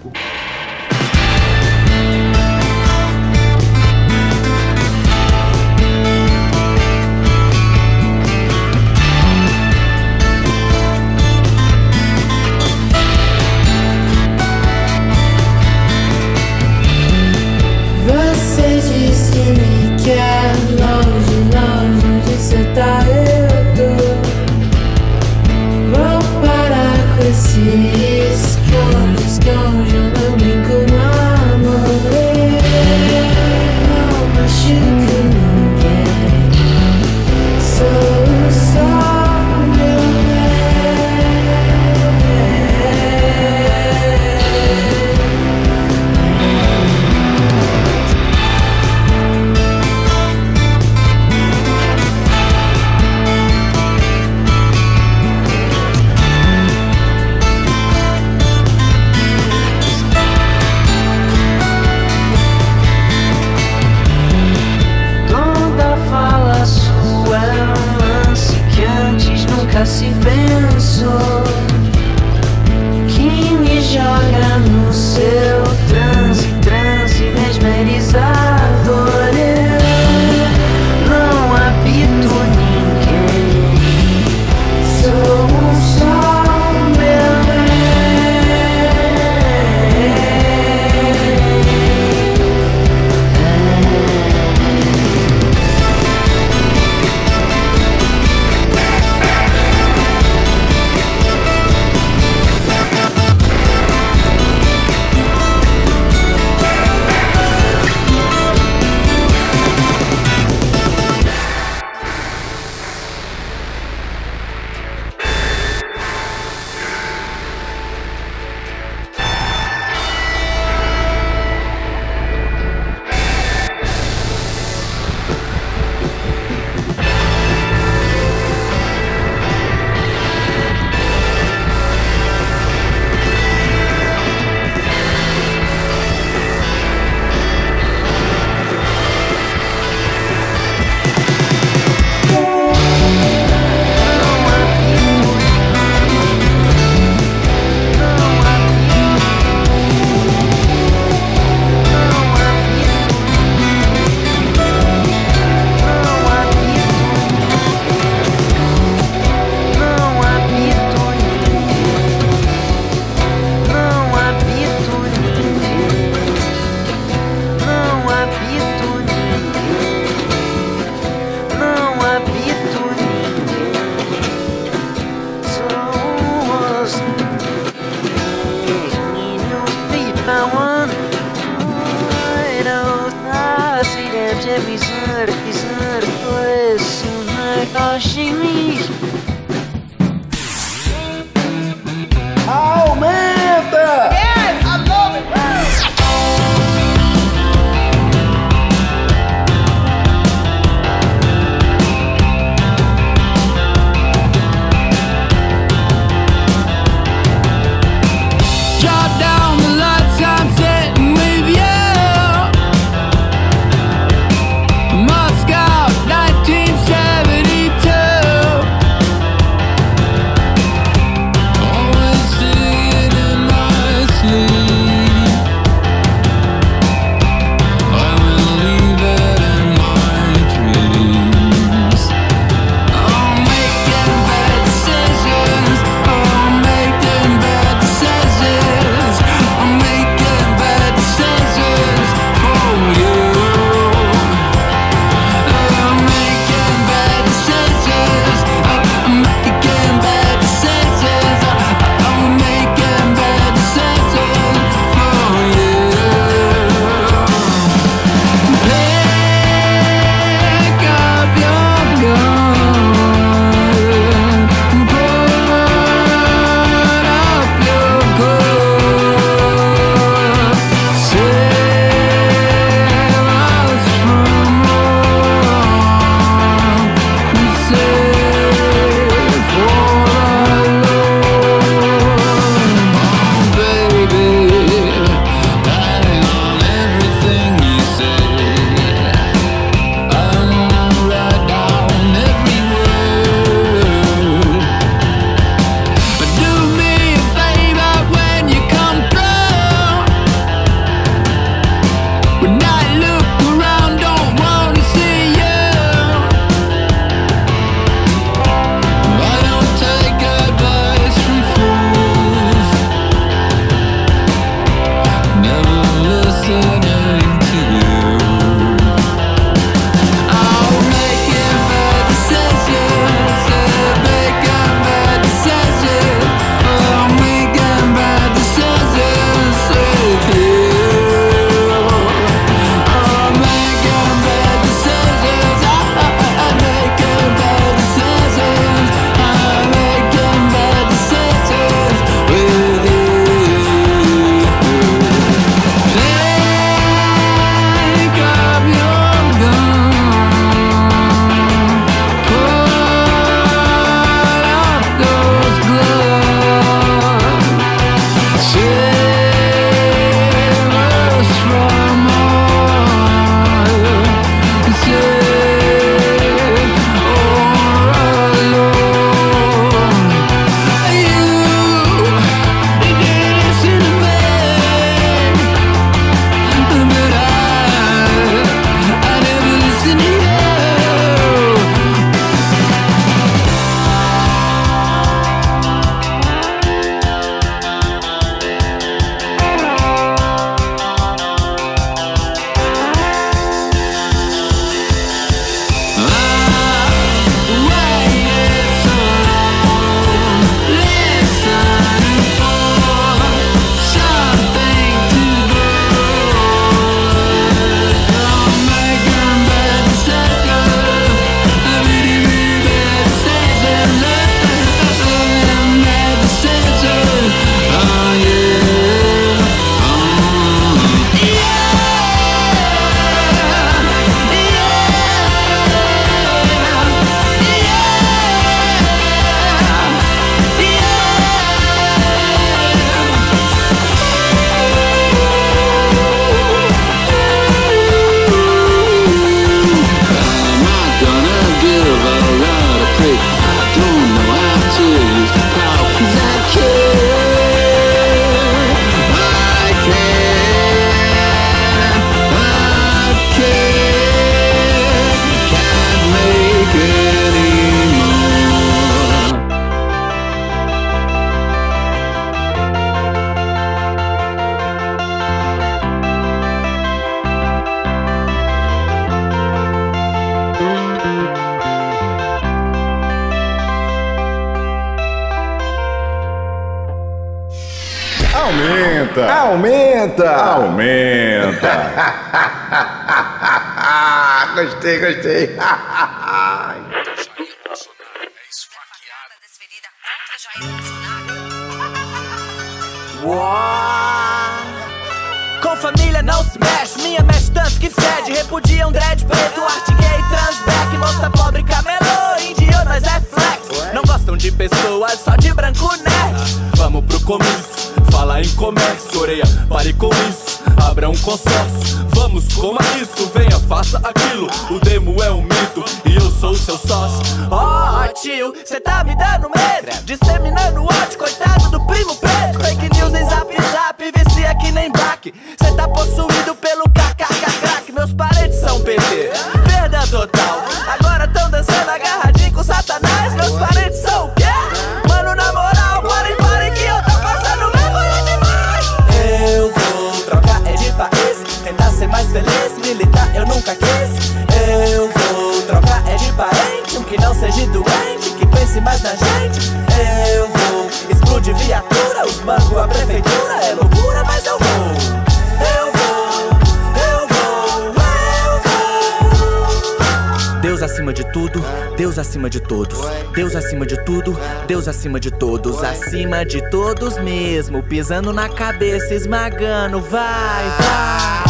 todos. Deus acima de tudo, Deus acima de todos. Acima de todos mesmo Pisando na cabeça, esmagando. Vai, vai.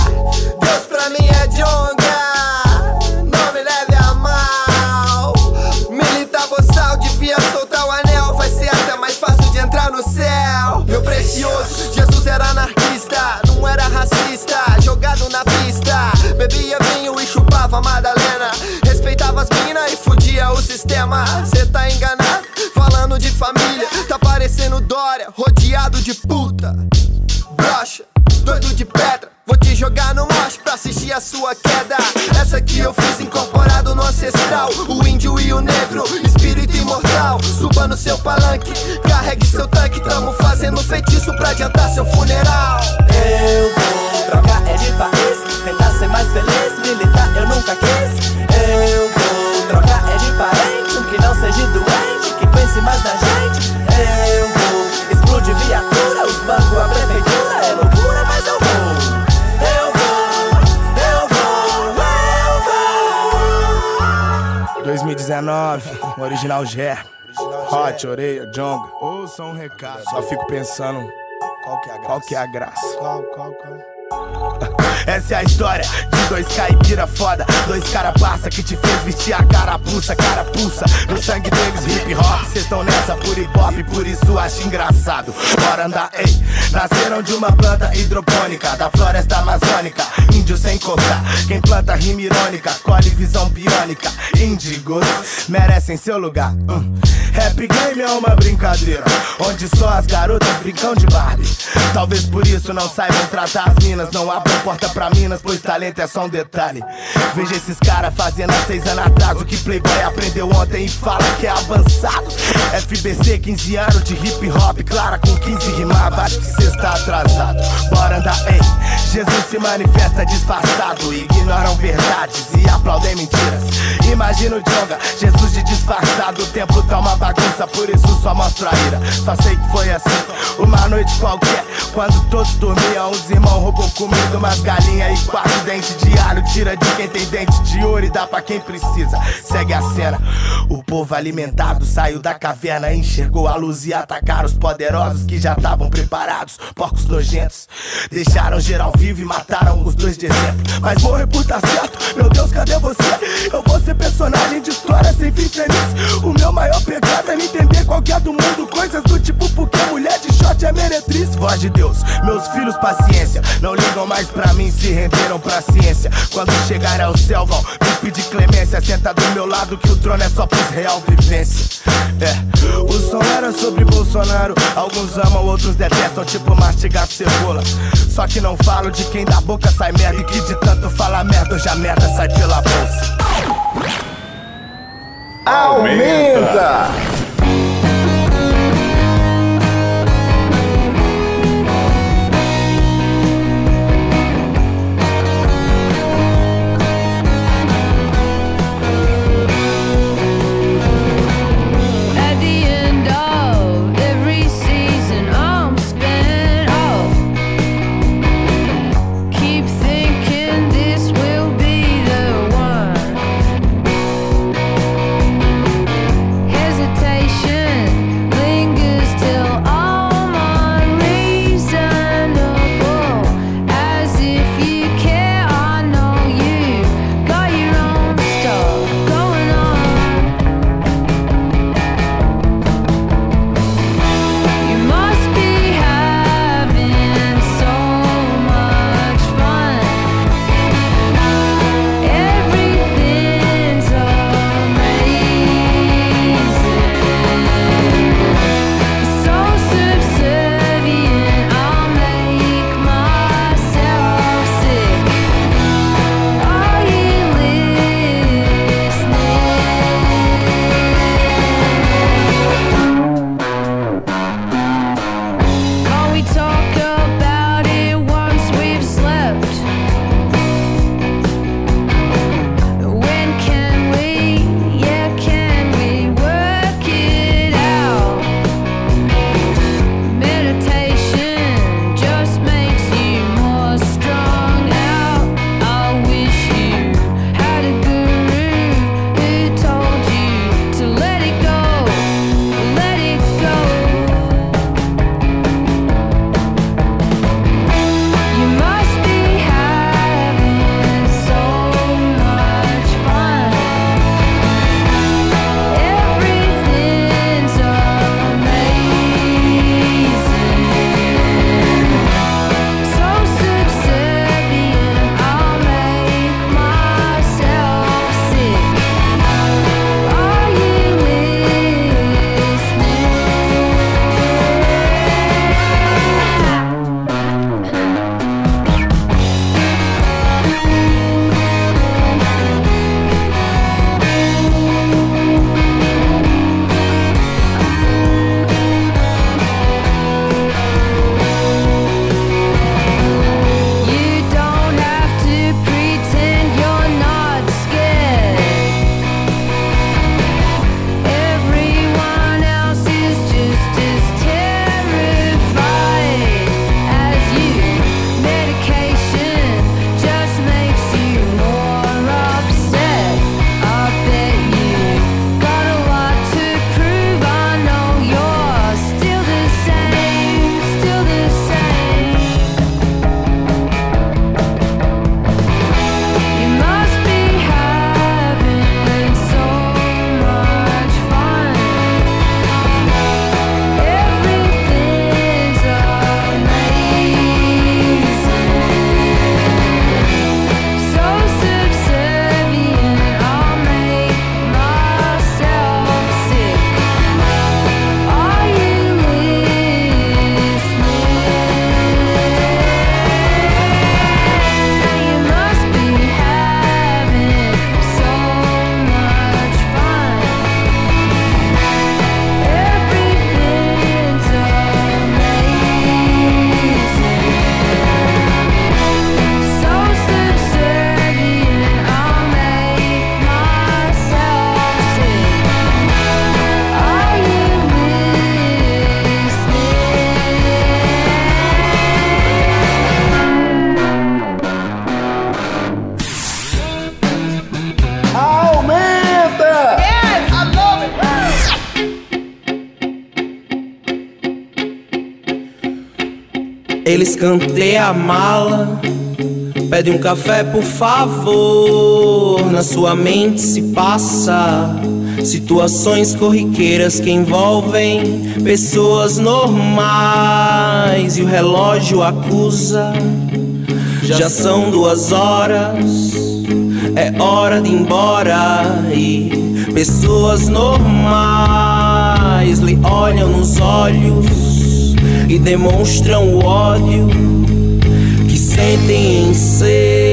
Deus pra mim é Jonga, sistema. Cê tá enganado, falando de família. Tá parecendo Dória, rodeado de puta. Brocha, doido de pedra. Vou te jogar no mosh pra assistir a sua queda. Essa aqui eu fiz incorporado no ancestral. O índio e o negro, espírito imortal. Suba no seu palanque, carregue seu tanque. Tamo fazendo feitiço pra adiantar seu funeral. 9, original Gé. Hot, orelha, jonga. Ouça um recado. Só fico pensando, qual que é a graça? Qual que é a graça? Qual, qual, qual? Essa é a história de dois caipira foda. Dois cara passa que te fez vestir a carapuça Carapuça, no sangue deles hip hop Cês tão nessa. Por hip hop, por isso acho engraçado. Bora andar, ei. Nasceram de uma planta hidropônica Da floresta amazônica. Índio sem cocar Quem planta rima irônica Colhe visão biônica. Índigos merecem seu lugar hum. Rap game é uma brincadeira Onde só as garotas brincam de Barbie. Talvez por isso não saibam tratar as minas Não abram porta pra minas Pois talento é só um detalhe. Veja esses caras fazendo há seis anos atrás O que Playboy aprendeu ontem e fala que é avançado. FBC 15 anos de hip hop Clara com 15 rimava Acho que cê está atrasado. Bora andar, ei Jesus se manifesta disfarçado Ignoram verdades e aplaudem mentiras. Imagina o Jonga, Jesus de disfarçado O tempo tá uma bagunça, por isso só mostro a ira. Só sei que foi assim, uma noite qualquer Quando todos dormiam, os irmãos roubou comida Umas galinhas e quatro dentes de alho. Tira de quem tem dente de ouro e dá pra quem precisa. Segue a cena, o povo alimentado Saiu da caverna, enxergou a luz E atacaram os poderosos que já estavam preparados. Porcos nojentos, deixaram geral vivo E mataram os dois de exemplo. Mas morrer por tá certo, meu Deus, cadê você? Eu vou ser personagem de história sem fim feliz. O meu maior pecado é me entender qual que é do mundo. Coisas do tipo porque mulher de short é meretriz. Voz de Deus, meus filhos paciência. Não ligam mais pra mim, se renderam pra ciência. Quando chegar ao céu vão me pedir clemência. Senta do meu lado que o trono é só pros real vivência. É, o som era sobre Bolsonaro. Alguns amam, outros detestam, tipo mastigar cebola. Só que não falo de quem da boca sai merda E que de tanto falar merda, hoje a merda sai pela bolsa. Aumenta! Ele escanteia a mala, pede um café por favor. Na sua mente se passa situações corriqueiras que envolvem pessoas normais. E o relógio acusa. Já são duas horas, é hora de ir embora. E pessoas normais lhe olham nos olhos e demonstram o ódio que sentem em ser.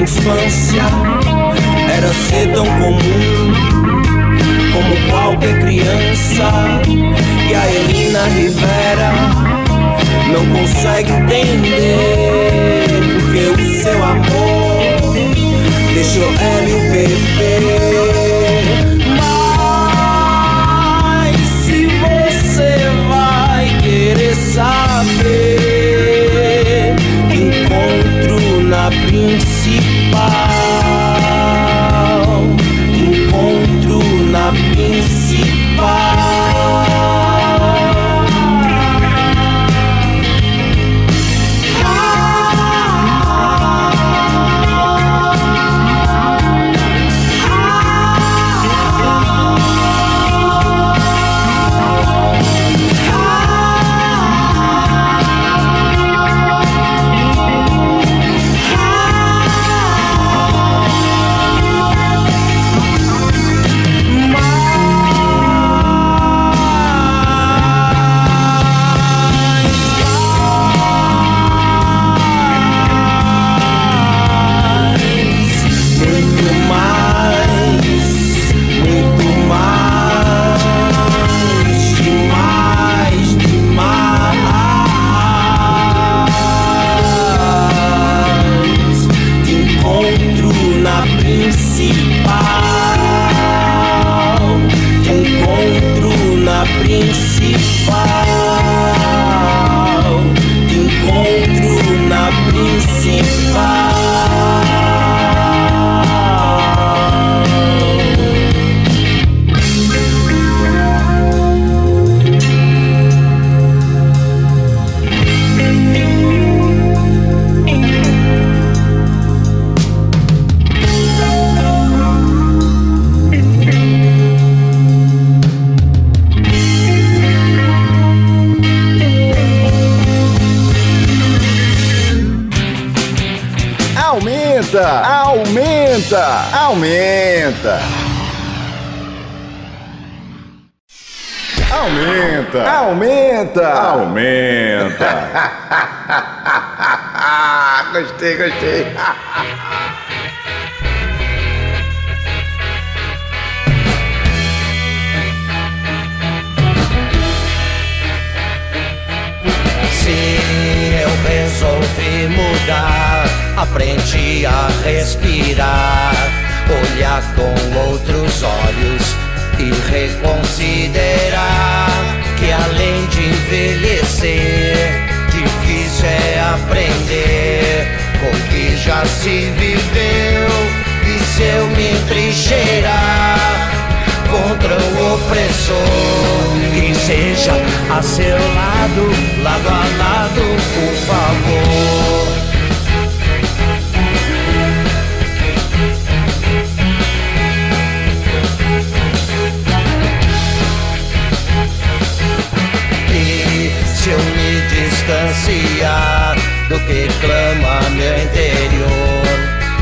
Infância era ser tão comum como qualquer criança. E a Elina Rivera não consegue entender porque o seu amor deixou ela e o bebê. Mas se você vai querer saber encontro na principal, encontro na aumenta. Aumenta, aumenta, aumenta. gostei, gostei. Se eu resolvi mudar, aprendi a respirar, olhar com outros olhos e reconsiderar que além de envelhecer, difícil é aprender com que já se viveu. E se eu me trincheirar contra o opressor, que seja a seu lado, lado a lado, por favor. Do que clama meu interior,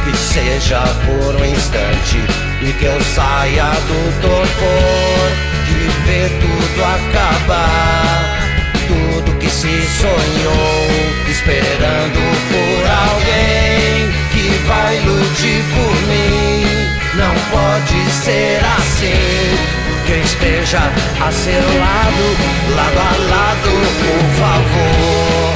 que seja por um instante e que eu saia do torpor de ver tudo acabar, tudo que se sonhou, esperando por alguém que vai lutar por mim. Não pode ser assim. Que esteja a seu lado, lado a lado, por favor.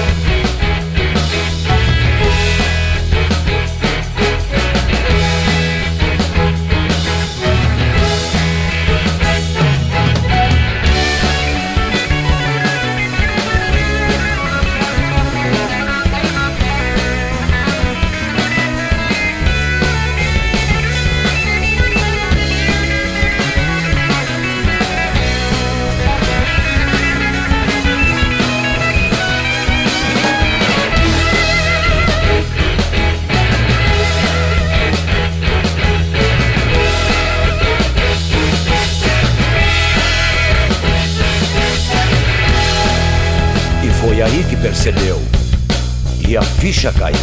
Percebeu e a ficha caiu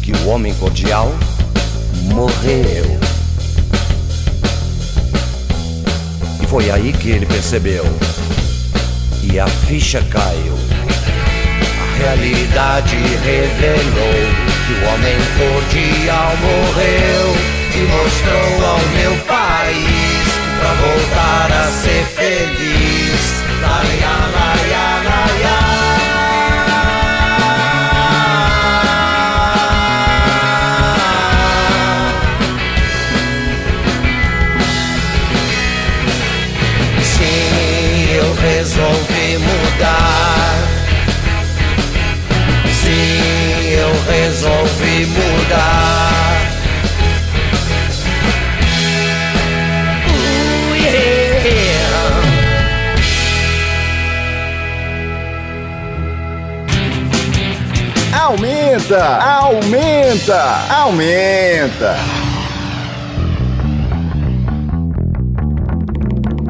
que o homem cordial morreu. E foi aí que ele percebeu e a ficha caiu. A realidade revelou que o homem cordial morreu e mostrou ao meu país pra voltar a ser feliz. Resolvi mudar. Sim, eu resolvi mudar. Aumenta, aumenta, aumenta.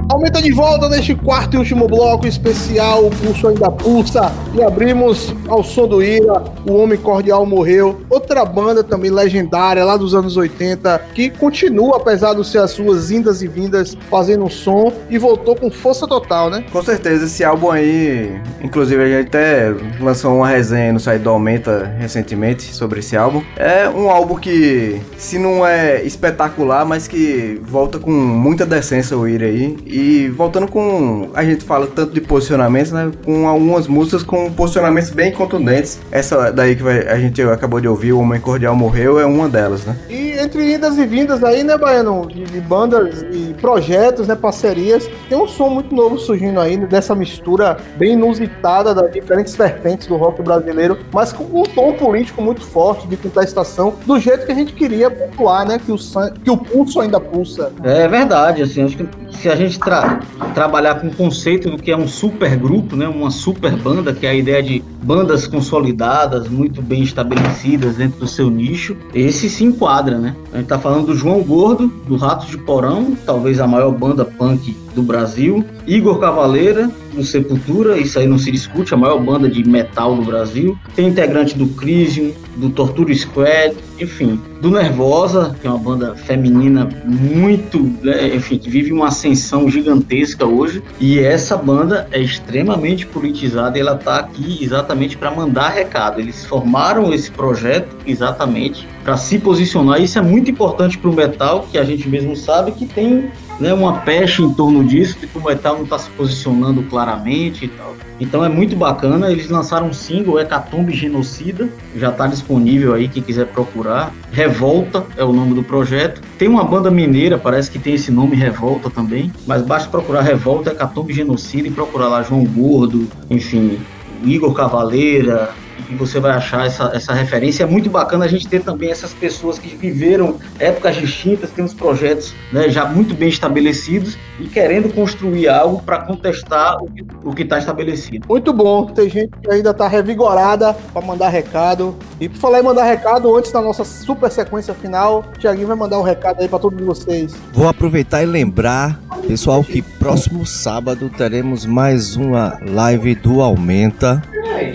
Aumenta de volta neste quarto e último bloco especial, o Pulso Ainda Pulsa. E abrimos ao som do Ira, O Homem Cordial Morreu. Outra banda também legendária, lá dos anos 80, que continua, apesar de ser as suas indas e vindas, fazendo um som e voltou com força total, né? Com certeza, esse álbum aí, inclusive a gente até lançou uma resenha no site do Aumenta recentemente sobre esse álbum. É um álbum que, se não é espetacular, mas que volta com muita decência o Ira aí. E voltando com. A gente fala tanto de posicionamentos, né? Com algumas músicas com posicionamentos bem contundentes. Essa daí que vai- a gente acabou de ouvir, O Homem Cordial Morreu, é uma delas, né? E entre indas e vindas aí, né, Baiano? De, de bandas e projetos, né? Parcerias. Tem um som muito novo surgindo aí, né, dessa mistura bem inusitada das diferentes vertentes do rock brasileiro, mas com um tom político muito forte de contestação, do jeito que a gente queria pontuar, né? Que o, que o pulso ainda pulsa. É verdade, assim, acho que se a gente tra- trabalhar com o conceito do que é um super grupo, né, uma super banda, que é a ideia de bandas consolidadas, muito bem estabelecidas dentro do seu nicho, esse se enquadra, né? A gente tá falando do João Gordo, do Ratos de Porão, talvez a maior banda punk do Brasil, Igor Cavaleira, do Sepultura, isso aí não se discute, a maior banda de metal do Brasil, tem integrante do Crisium, do Torture Squad, enfim, do Nervosa, que é uma banda feminina muito, né, enfim, que vive uma ascensão gigantesca hoje, e essa banda é extremamente politizada, e ela tá aqui exatamente para mandar recado. Eles formaram esse projeto exatamente para se posicionar. Isso é muito importante para o metal, que a gente mesmo sabe que tem né, uma pecha em torno disso, que o metal não está se posicionando claramente e tal. Então é muito bacana. Eles lançaram um single, Hecatombe Genocida, já está disponível aí, quem quiser procurar. Revolta é o nome do projeto. Tem uma banda mineira, parece que tem esse nome Revolta também, mas basta procurar Revolta, Hecatombe Genocida e procurar lá João Gordo, enfim, Igor Cavaleira, e você vai achar essa, essa referência. É muito bacana a gente ter também essas pessoas que viveram épocas distintas, tem uns projetos né, já muito bem estabelecidos e querendo construir algo para contestar o que- o que está estabelecido. Muito bom, tem gente que ainda tá revigorada para mandar recado. E por falar em mandar recado, antes da nossa super sequência final, o Thiaguinho vai mandar um recado aí para todos vocês. Vou aproveitar e lembrar, pessoal, que próximo sábado teremos mais uma live do Aumenta,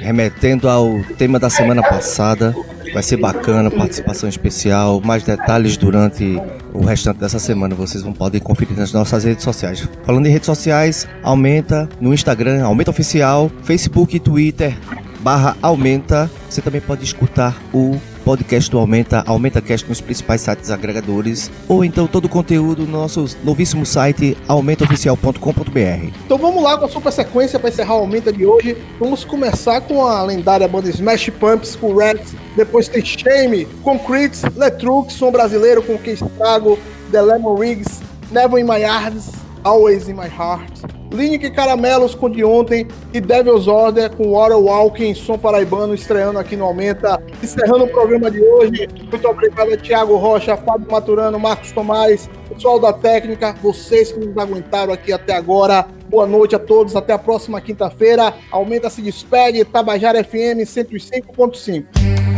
remetendo ao tema da semana passada. Vai ser bacana, participação especial, mais detalhes durante o restante dessa semana. Vocês vão poder conferir nas nossas redes sociais. Falando em redes sociais, aumenta no Instagram, aumenta oficial, Facebook e Twitter, barra aumenta. Você também pode escutar o podcast do Aumenta, AumentaCast nos principais sites agregadores, ou então todo o conteúdo no nosso novíssimo site aumentaoficial.com.br. Então vamos lá com a super sequência para encerrar o aumenta de hoje. Vamos começar com a lendária banda Smash Pumps com Rex, depois tem Shame, Concrete, Letrux, som brasileiro com Que Estrago, The Lemon Rigs, Never in My Yards, Always in My Heart. Linick Caramelos com de ontem e Devil's Order com Water Walking, som paraibano estreando aqui no Aumenta. Encerrando o programa de hoje. Muito obrigado a Thiago Rocha, Fábio Maturano, Marcos Tomás, pessoal da técnica, vocês que nos aguentaram aqui até agora. Boa noite a todos, até a próxima quinta-feira. Aumenta se despede, Tabajara FM 105.5.